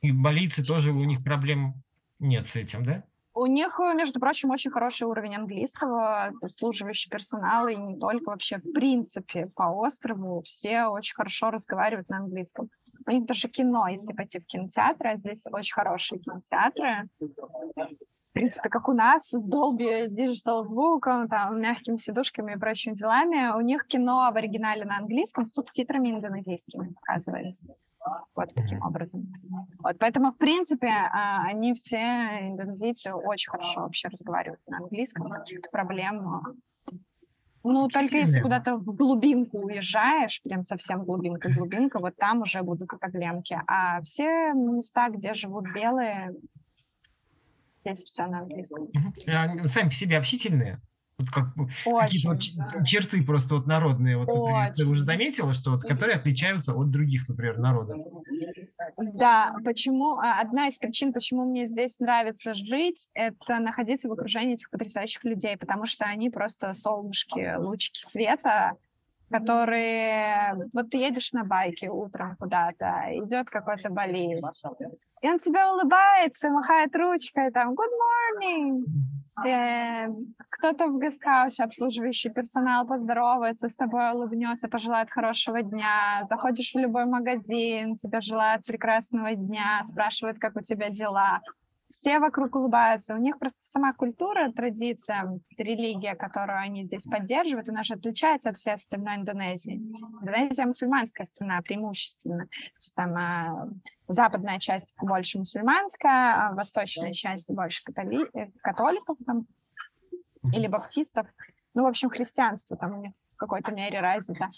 И болельцы тоже, у них проблем нет с этим, да? У них, э, между прочим, очень хороший уровень английского, обслуживающий персонал, и не только вообще, в принципе, по острову все очень хорошо разговаривают на английском. У них даже кино, если пойти в кинотеатры, а здесь очень хорошие кинотеатры. В принципе, как у нас, с Dolby Digital звуком, там, мягкими сидушками и прочими делами. У них кино в оригинале на английском с субтитрами индонезийскими показывается. Вот таким образом. Вот, поэтому, в принципе, а, они все, индонезийцы, очень хорошо вообще разговаривают на английском, каких-то проблем ну, только если куда-то в глубинку уезжаешь, прям совсем глубинка-глубинка, вот там уже будут проблемки. А все места, где живут белые, здесь все на английском. А сами по себе общительные? Вот как, какие-то вот черты просто вот народные, вот, например, ты уже заметила, что вот, которые отличаются от других, например, народов. Да, почему а, одна из причин, почему мне здесь нравится жить, это находиться в окружении этих потрясающих людей, потому что они просто солнышки, лучики света, которые... Вот ты едешь на байке утром куда-то, идет какой-то болезнь, и он тебе улыбается, махает ручкой, там, good morning, кто-то в гестхаусе, обслуживающий персонал, поздоровается с тобой, улыбнется, пожелает хорошего дня. Заходишь в любой магазин, тебе желают прекрасного дня, спрашивают, как у тебя дела все вокруг улыбаются. У них просто сама культура, традиция, религия, которую они здесь поддерживают, она же отличается от всей остальной Индонезии. Индонезия мусульманская страна преимущественно. То есть там а, западная часть больше мусульманская, а восточная часть больше католи... Э, католиков там, или баптистов. Ну, в общем, христианство там у них в какой-то мере развито.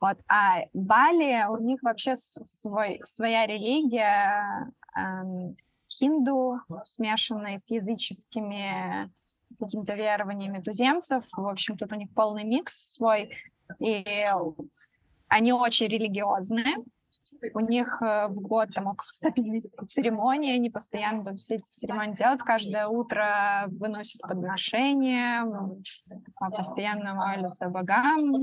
Вот. А Бали, у них вообще свой, своя религия, эм, хинду, смешанные с языческими какими-то верованиями туземцев. В общем, тут у них полный микс свой. И они очень религиозные. У них э, в год там около 150 церемоний, они постоянно все эти церемонии делают. Каждое утро выносят подношения, постоянно молятся богам,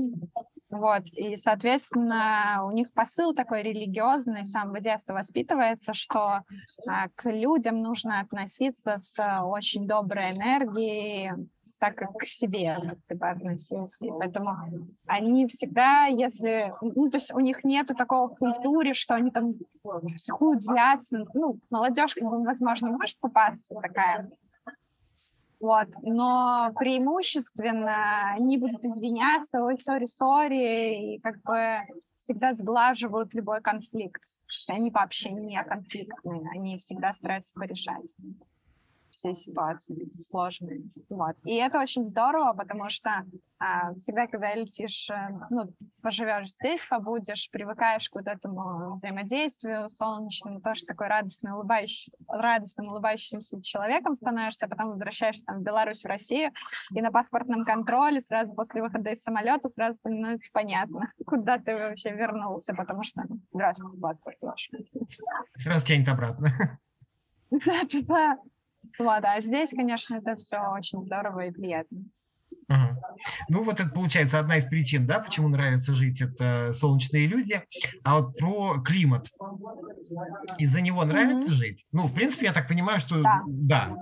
Вот, и, соответственно, у них посыл такой религиозный, с самого детства воспитывается, что а, к людям нужно относиться с очень доброй энергией, так как к себе ты бы относился. И поэтому они всегда, если... Ну, то есть у них нету такого в культуре, что они там психуют, злятся. Ну, молодежь, возможно, может попасться такая вот. Но преимущественно они будут извиняться, ой, сори, сори, и как бы всегда сглаживают любой конфликт. Они вообще не конфликтные, они всегда стараются порешать все ситуации сложные. Вот. И это очень здорово, потому что а, всегда, когда летишь, э, ну, поживешь здесь, побудешь, привыкаешь к вот этому взаимодействию солнечному, тоже такой радостный, улыбающий, радостным, улыбающимся человеком становишься, а потом возвращаешься там, в Беларусь, в Россию, и на паспортном контроле сразу после выхода из самолета сразу становится понятно, куда ты вообще вернулся, потому что здравствуйте, паспорт ваш. Сразу тянет обратно. Да-да-да. Вот, а здесь, конечно, это все очень здорово и приятно. Угу. Ну, вот это получается одна из причин, да, почему нравится жить, это солнечные люди. А вот про климат. Из-за него нравится угу. жить? Ну, в принципе, я так понимаю, что да. да.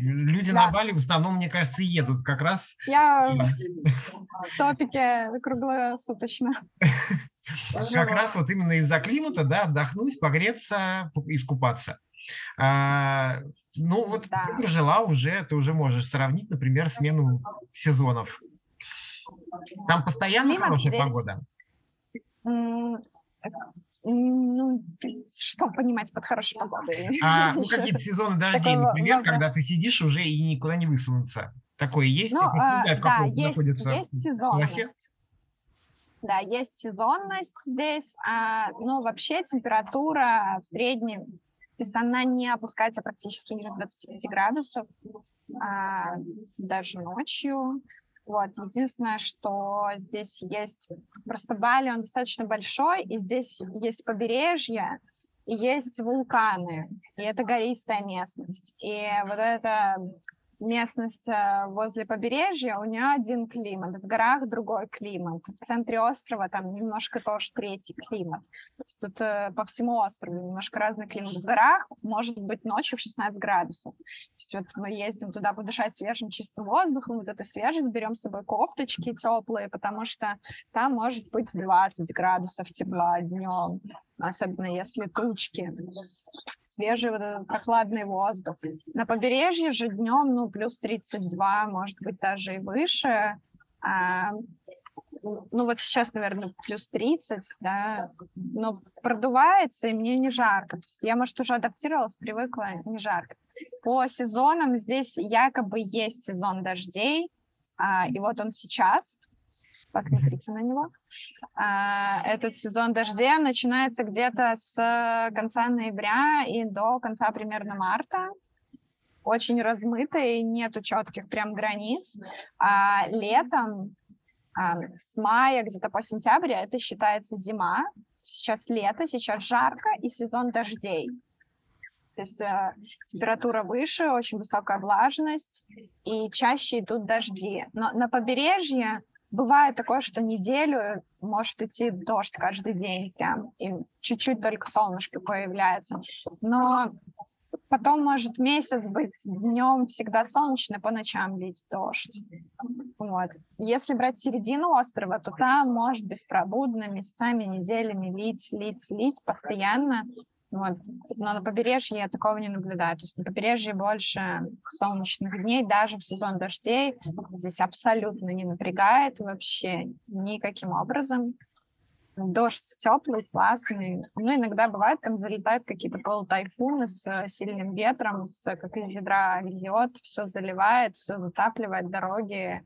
Люди да. на Бали в основном, мне кажется, едут как раз. Я в топике круглосуточно. Как раз вот именно из-за климата, да, отдохнуть, погреться, искупаться. А, ну, вот да. ты прожила уже, ты уже можешь сравнить, например, смену сезонов. Там постоянно Климат хорошая здесь... погода? Ну, что понимать под хорошей погодой? А, ну, какие-то сезоны дождей, например, когда ты сидишь уже и никуда не высунуться. Такое есть? Ну, а, знаю, да, есть, есть сезонность. Да, есть сезонность здесь, а, но вообще температура в среднем то есть она не опускается практически ниже 25 градусов, а, даже ночью. Вот. Единственное, что здесь есть... Просто Бали, он достаточно большой, и здесь есть побережье, и есть вулканы, и это гористая местность. И вот это местность э, возле побережья, у нее один климат, в горах другой климат, в центре острова там немножко тоже третий климат. Тут э, по всему острову немножко разный климат. В горах может быть ночью 16 градусов. То есть вот мы ездим туда подышать свежим чистым воздухом, вот это свежесть, берем с собой кофточки теплые, потому что там может быть 20 градусов тепла днем особенно если тучки, свежий вот этот прохладный воздух. На побережье же днем, ну, плюс 32, может быть, даже и выше. А, ну, вот сейчас, наверное, плюс 30, да, но продувается, и мне не жарко. То есть я, может, уже адаптировалась, привыкла, не жарко. По сезонам здесь якобы есть сезон дождей, а, и вот он сейчас, посмотрите на него. А, этот сезон дождей начинается где-то с конца ноября и до конца примерно марта. Очень размытый, нету четких прям границ. А летом а, с мая где-то по сентябрь это считается зима. Сейчас лето, сейчас жарко и сезон дождей. То есть э, температура выше, очень высокая влажность, и чаще идут дожди. Но на побережье Бывает такое, что неделю может идти дождь каждый день прям, и чуть-чуть только солнышко появляется. Но потом может месяц быть днем всегда солнечно, по ночам лить дождь. Вот. Если брать середину острова, то там может беспробудно месяцами, неделями лить, лить, лить постоянно. Вот. Но на побережье я такого не наблюдаю. То есть на побережье больше солнечных дней, даже в сезон дождей. Здесь абсолютно не напрягает вообще никаким образом. Дождь теплый, классный. Ну, иногда бывает, там залетают какие-то полутайфуны с сильным ветром, с, как из ядра льет, все заливает, все затапливает дороги,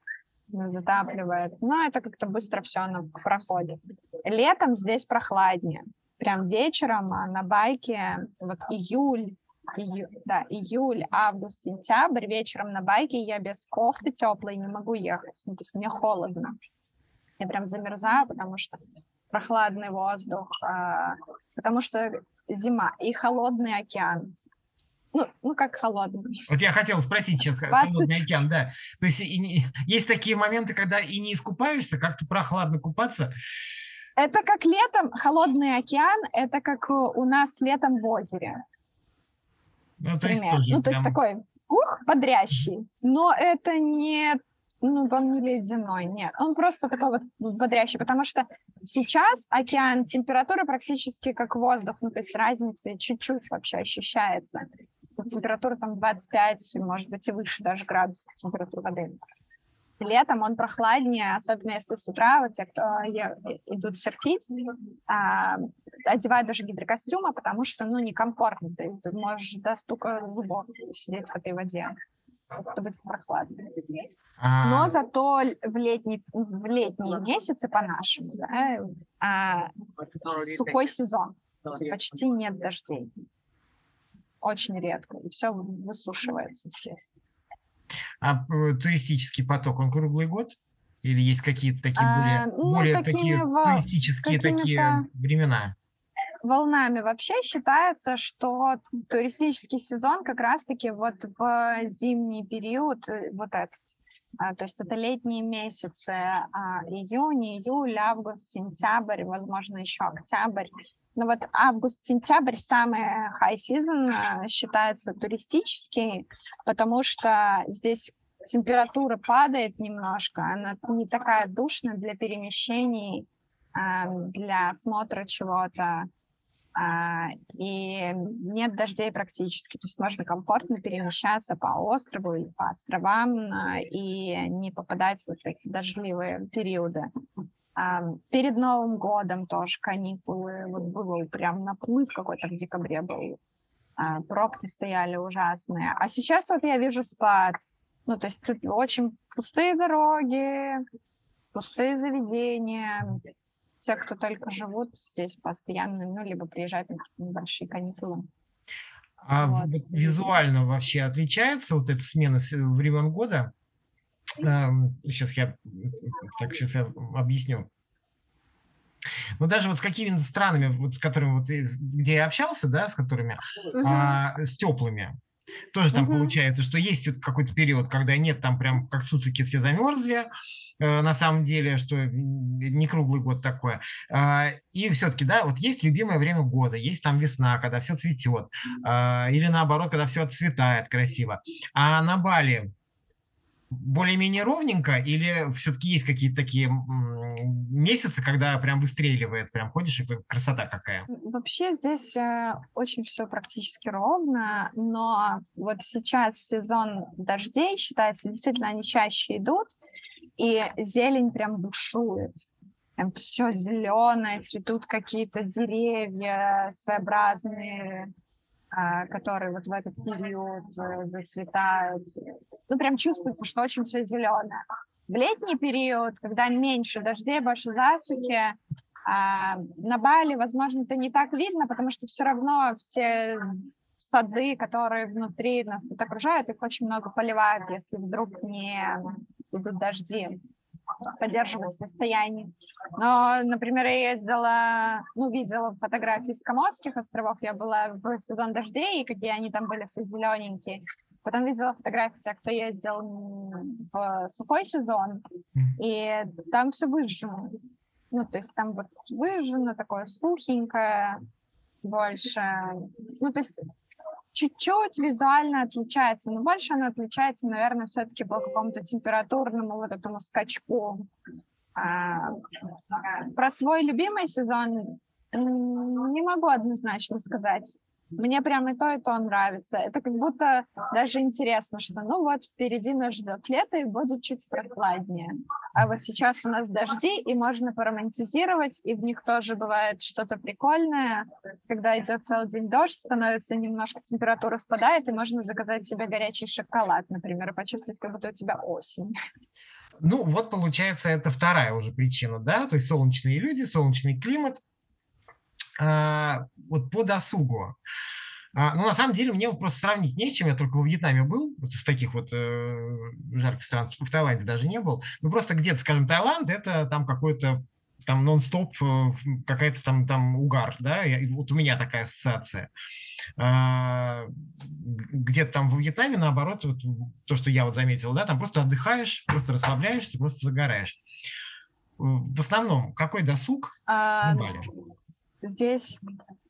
затапливает. Но это как-то быстро все оно проходит. Летом здесь прохладнее прям вечером а, на байке, вот июль, ию, да, июль, август, сентябрь, вечером на байке я без кофты теплой не могу ехать, ну, то есть мне холодно. Я прям замерзаю, потому что прохладный воздух, а, потому что зима и холодный океан. Ну, ну как холодный. Вот я хотел спросить сейчас, 20... холодный океан, да. То есть и не, есть такие моменты, когда и не искупаешься, как-то прохладно купаться. Это как летом, холодный океан, это как у нас летом в озере. Ну, то есть, тоже ну, то есть такой ух, бодрящий, но это не ну, он не ледяной, нет. Он просто такой вот бодрящий, потому что сейчас океан, температура практически как воздух, ну, то есть разница чуть-чуть вообще ощущается. Температура там 25, может быть, и выше даже градусов температуры воды. Летом он прохладнее, особенно если с утра вот те, кто идут серфить, а, одевают даже гидрокостюмы, потому что, ну, некомфортно. Ты, ты можешь до стука зубов сидеть в этой воде это будет прохладно. А... Но зато в, летний, в летние месяцы по-нашему, да, а, сухой сезон, почти нет дождей. Очень редко, и все высушивается здесь. А э, туристический поток, он круглый год? Или есть какие-то такие более, а, ну, более такие туристические такие времена? волнами. Вообще считается, что туристический сезон как раз-таки вот в зимний период, э, вот этот, а, то есть это летние месяцы, а, июнь, июль, август, сентябрь, возможно, еще октябрь. Но вот август-сентябрь самый high season а, считается туристический, потому что здесь температура падает немножко, она не такая душная для перемещений, для осмотра чего-то. А, и нет дождей практически, то есть можно комфортно перемещаться по острову и по островам и не попадать в вот эти дождливые периоды. А, перед Новым годом тоже каникулы, вот было прям наплыв какой-то в декабре был, пробки стояли ужасные. А сейчас вот я вижу спад, ну то есть тут очень пустые дороги, пустые заведения, те, кто только живут здесь постоянно, ну, либо приезжают на небольшие каникулы. А вот. визуально вообще отличается вот эта смена времен года? Сейчас я, так, сейчас я объясню. Ну, даже вот с какими-то странами, вот с которыми, вот, где я общался, да, с которыми, угу. а, с теплыми, тоже там угу. получается, что есть вот какой-то период, когда нет там прям как цуцики все замерзли, э, на самом деле, что не круглый год такое. Э, и все-таки, да, вот есть любимое время года, есть там весна, когда все цветет, э, или наоборот, когда все отцветает красиво. А на Бали более-менее ровненько, или все-таки есть какие-то такие месяцы, когда прям выстреливает, прям ходишь, и красота какая? Вообще здесь э, очень все практически ровно, но вот сейчас сезон дождей, считается, действительно они чаще идут, и зелень прям бушует. Все зеленое, цветут какие-то деревья своеобразные, которые вот в этот период э, зацветают. Ну, прям чувствуется, что очень все зеленое. В летний период, когда меньше дождей, больше засухи, а, на Бали, возможно, это не так видно, потому что все равно все сады, которые внутри нас тут окружают, их очень много поливают, если вдруг не идут дожди поддерживать состояние. Но, например, я ездила, ну, видела фотографии с Коморских островов, я была в сезон дождей, и какие они там были все зелененькие. Потом видела фотографии тех, кто ездил в сухой сезон, и там все выжжено. Ну, то есть там вот выжжено, такое сухенькое больше. Ну, то есть чуть-чуть визуально отличается, но больше она отличается, наверное, все-таки по какому-то температурному вот этому скачку. А, про свой любимый сезон не могу однозначно сказать. Мне прям и то, и то нравится. Это как будто даже интересно, что ну вот впереди нас ждет лето и будет чуть прохладнее. А вот сейчас у нас дожди, и можно поромантизировать, и в них тоже бывает что-то прикольное. Когда идет целый день дождь, становится немножко температура спадает, и можно заказать себе горячий шоколад, например, и почувствовать, как будто у тебя осень. Ну, вот получается, это вторая уже причина, да, то есть солнечные люди, солнечный климат, вот по досугу. А, ну, на самом деле, мне просто сравнить не с чем. Я только во Вьетнаме был, вот из таких вот э, жарких стран. В Таиланде даже не был. Ну, просто где-то, скажем, Таиланд, это там какой-то там нон-стоп э, какая-то там, там угар, да, Я, вот у меня такая ассоциация. А, где-то там в Вьетнаме, наоборот, вот, то, что я вот заметил, да, там просто отдыхаешь, просто расслабляешься, просто загораешь. В основном, какой досуг а, Здесь.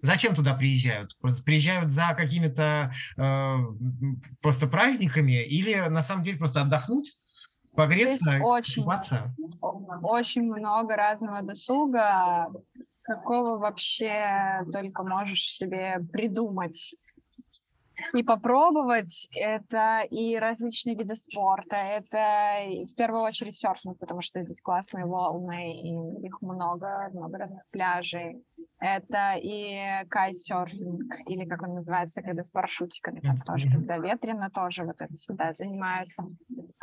Зачем туда приезжают? Приезжают за какими-то э, просто праздниками или на самом деле просто отдохнуть? Погреться, Здесь очень, купаться? очень много разного досуга, какого вообще только можешь себе придумать и попробовать. Это и различные виды спорта, это в первую очередь серфинг, потому что здесь классные волны, и их много, много разных пляжей. Это и кайтсерфинг, или как он называется, когда с парашютиками, там тоже, когда ветрено, тоже вот это всегда занимаются.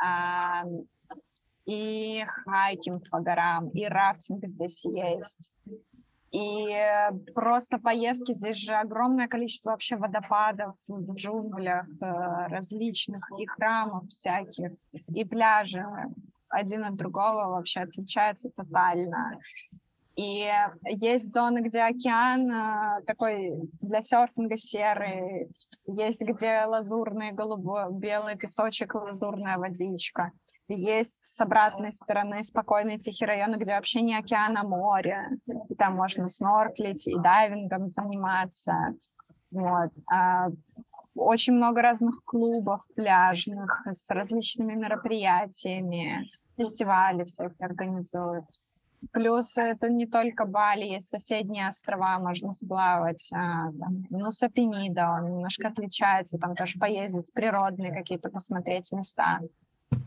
А, и хайкинг по горам, и рафтинг здесь есть. И просто поездки, здесь же огромное количество вообще водопадов в джунглях, э, различных, и храмов всяких, и пляжи один от другого вообще отличаются тотально. И есть зоны, где океан э, такой для серфинга серый, есть где лазурный, голубой, белый песочек, лазурная водичка. Есть с обратной стороны спокойные тихие районы, где вообще не океан, а море. И там можно снорклить и дайвингом заниматься. Вот. А очень много разных клубов пляжных с различными мероприятиями, фестивали всякие организуют. Плюс это не только Бали, соседние острова, можно сплавать. А, ну, Сапенида, он немножко отличается, там тоже поездить, природные какие-то посмотреть места.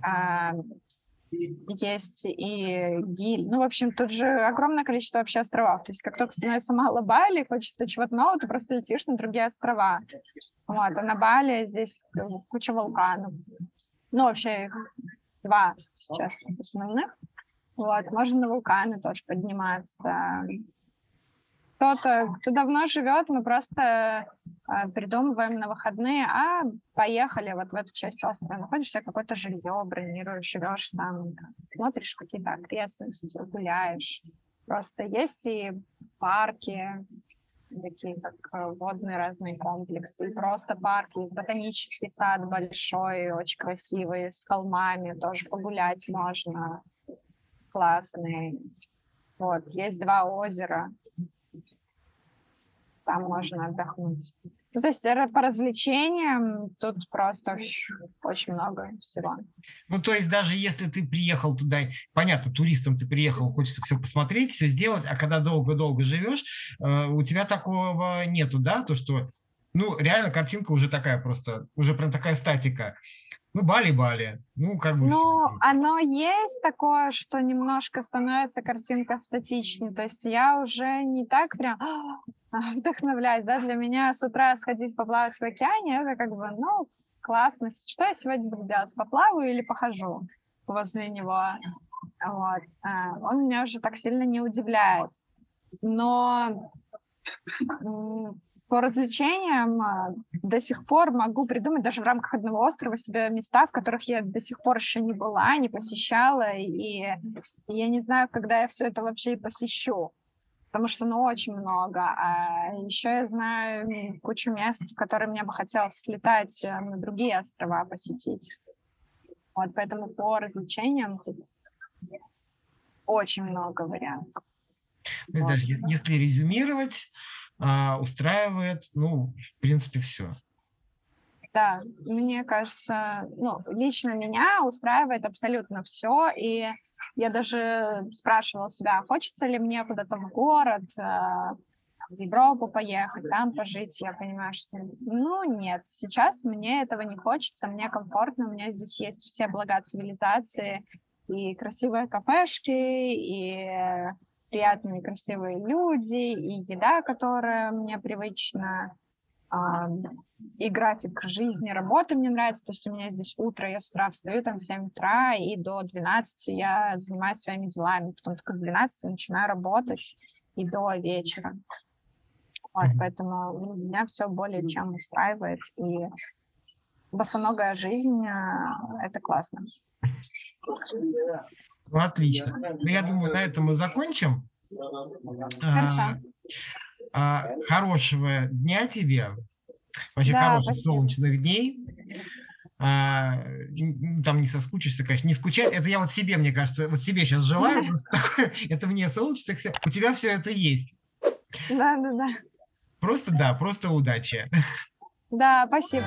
А, есть и Гиль. Ну, в общем, тут же огромное количество вообще островов. То есть как только становится мало Бали, хочется чего-то нового, ты просто летишь на другие острова. Вот. А на Бали здесь куча вулканов. Ну, вообще два сейчас основных. Вот. Можно на вулканы тоже подниматься кто-то, кто давно живет, мы просто э, придумываем на выходные, а поехали вот в эту часть острова, находишь себе какое-то жилье, бронируешь, живешь там, смотришь какие-то окрестности, гуляешь. Просто есть и парки, такие как э, водные разные комплексы, и просто парки, есть ботанический сад большой, очень красивый, с холмами, тоже погулять можно, классный. Вот, есть два озера, там можно отдохнуть. Ну, то есть по развлечениям тут просто очень много всего. Ну, то есть даже если ты приехал туда, понятно, туристом ты приехал, хочется все посмотреть, все сделать, а когда долго-долго живешь, э, у тебя такого нету, да, то, что, ну, реально картинка уже такая просто, уже прям такая статика. Ну, Бали-Бали. Ну, как бы... Ну, оно есть такое, что немножко становится картинка статичной. То есть я уже не так прям вдохновляюсь, да, для меня с утра сходить поплавать в океане, это как бы, ну, классно. Что я сегодня буду делать? Поплаваю или похожу возле него? Вот. А, он меня уже так сильно не удивляет. Но по развлечениям а, до сих пор могу придумать даже в рамках одного острова себе места, в которых я до сих пор еще не была, не посещала, и, я не знаю, когда я все это вообще и посещу, потому что ну очень много. А еще я знаю кучу мест, в которые мне бы хотелось слетать э, на другие острова посетить. Вот поэтому по развлечениям очень много вариантов. Вот. Даже если резюмировать, устраивает, ну, в принципе, все. Да, мне кажется, ну, лично меня устраивает абсолютно все, и я даже спрашивала себя, хочется ли мне куда-то в город, э, в Европу поехать, там пожить. Я понимаю, что, ну, нет, сейчас мне этого не хочется, мне комфортно, у меня здесь есть все блага цивилизации, и красивые кафешки, и приятные, красивые люди, и еда, которая мне привычна, и график жизни, работы мне нравится. То есть у меня здесь утро, я с утра встаю там в 7 утра, и до 12 я занимаюсь своими делами. Потом только с 12 начинаю работать и до вечера. Вот, поэтому меня все более чем устраивает. И босоногая жизнь — это классно. Ну, отлично. Ну, я думаю, на этом мы закончим. Хорошо. А, а, хорошего дня тебе. Вообще Да, хороших спасибо. солнечных дней. А, там не соскучишься, конечно, не скучать. Это я вот себе, мне кажется, вот себе сейчас желаю. такое, это мне солнечных все. У тебя все это есть. Да, да, да. Просто да, просто удачи. Да, спасибо.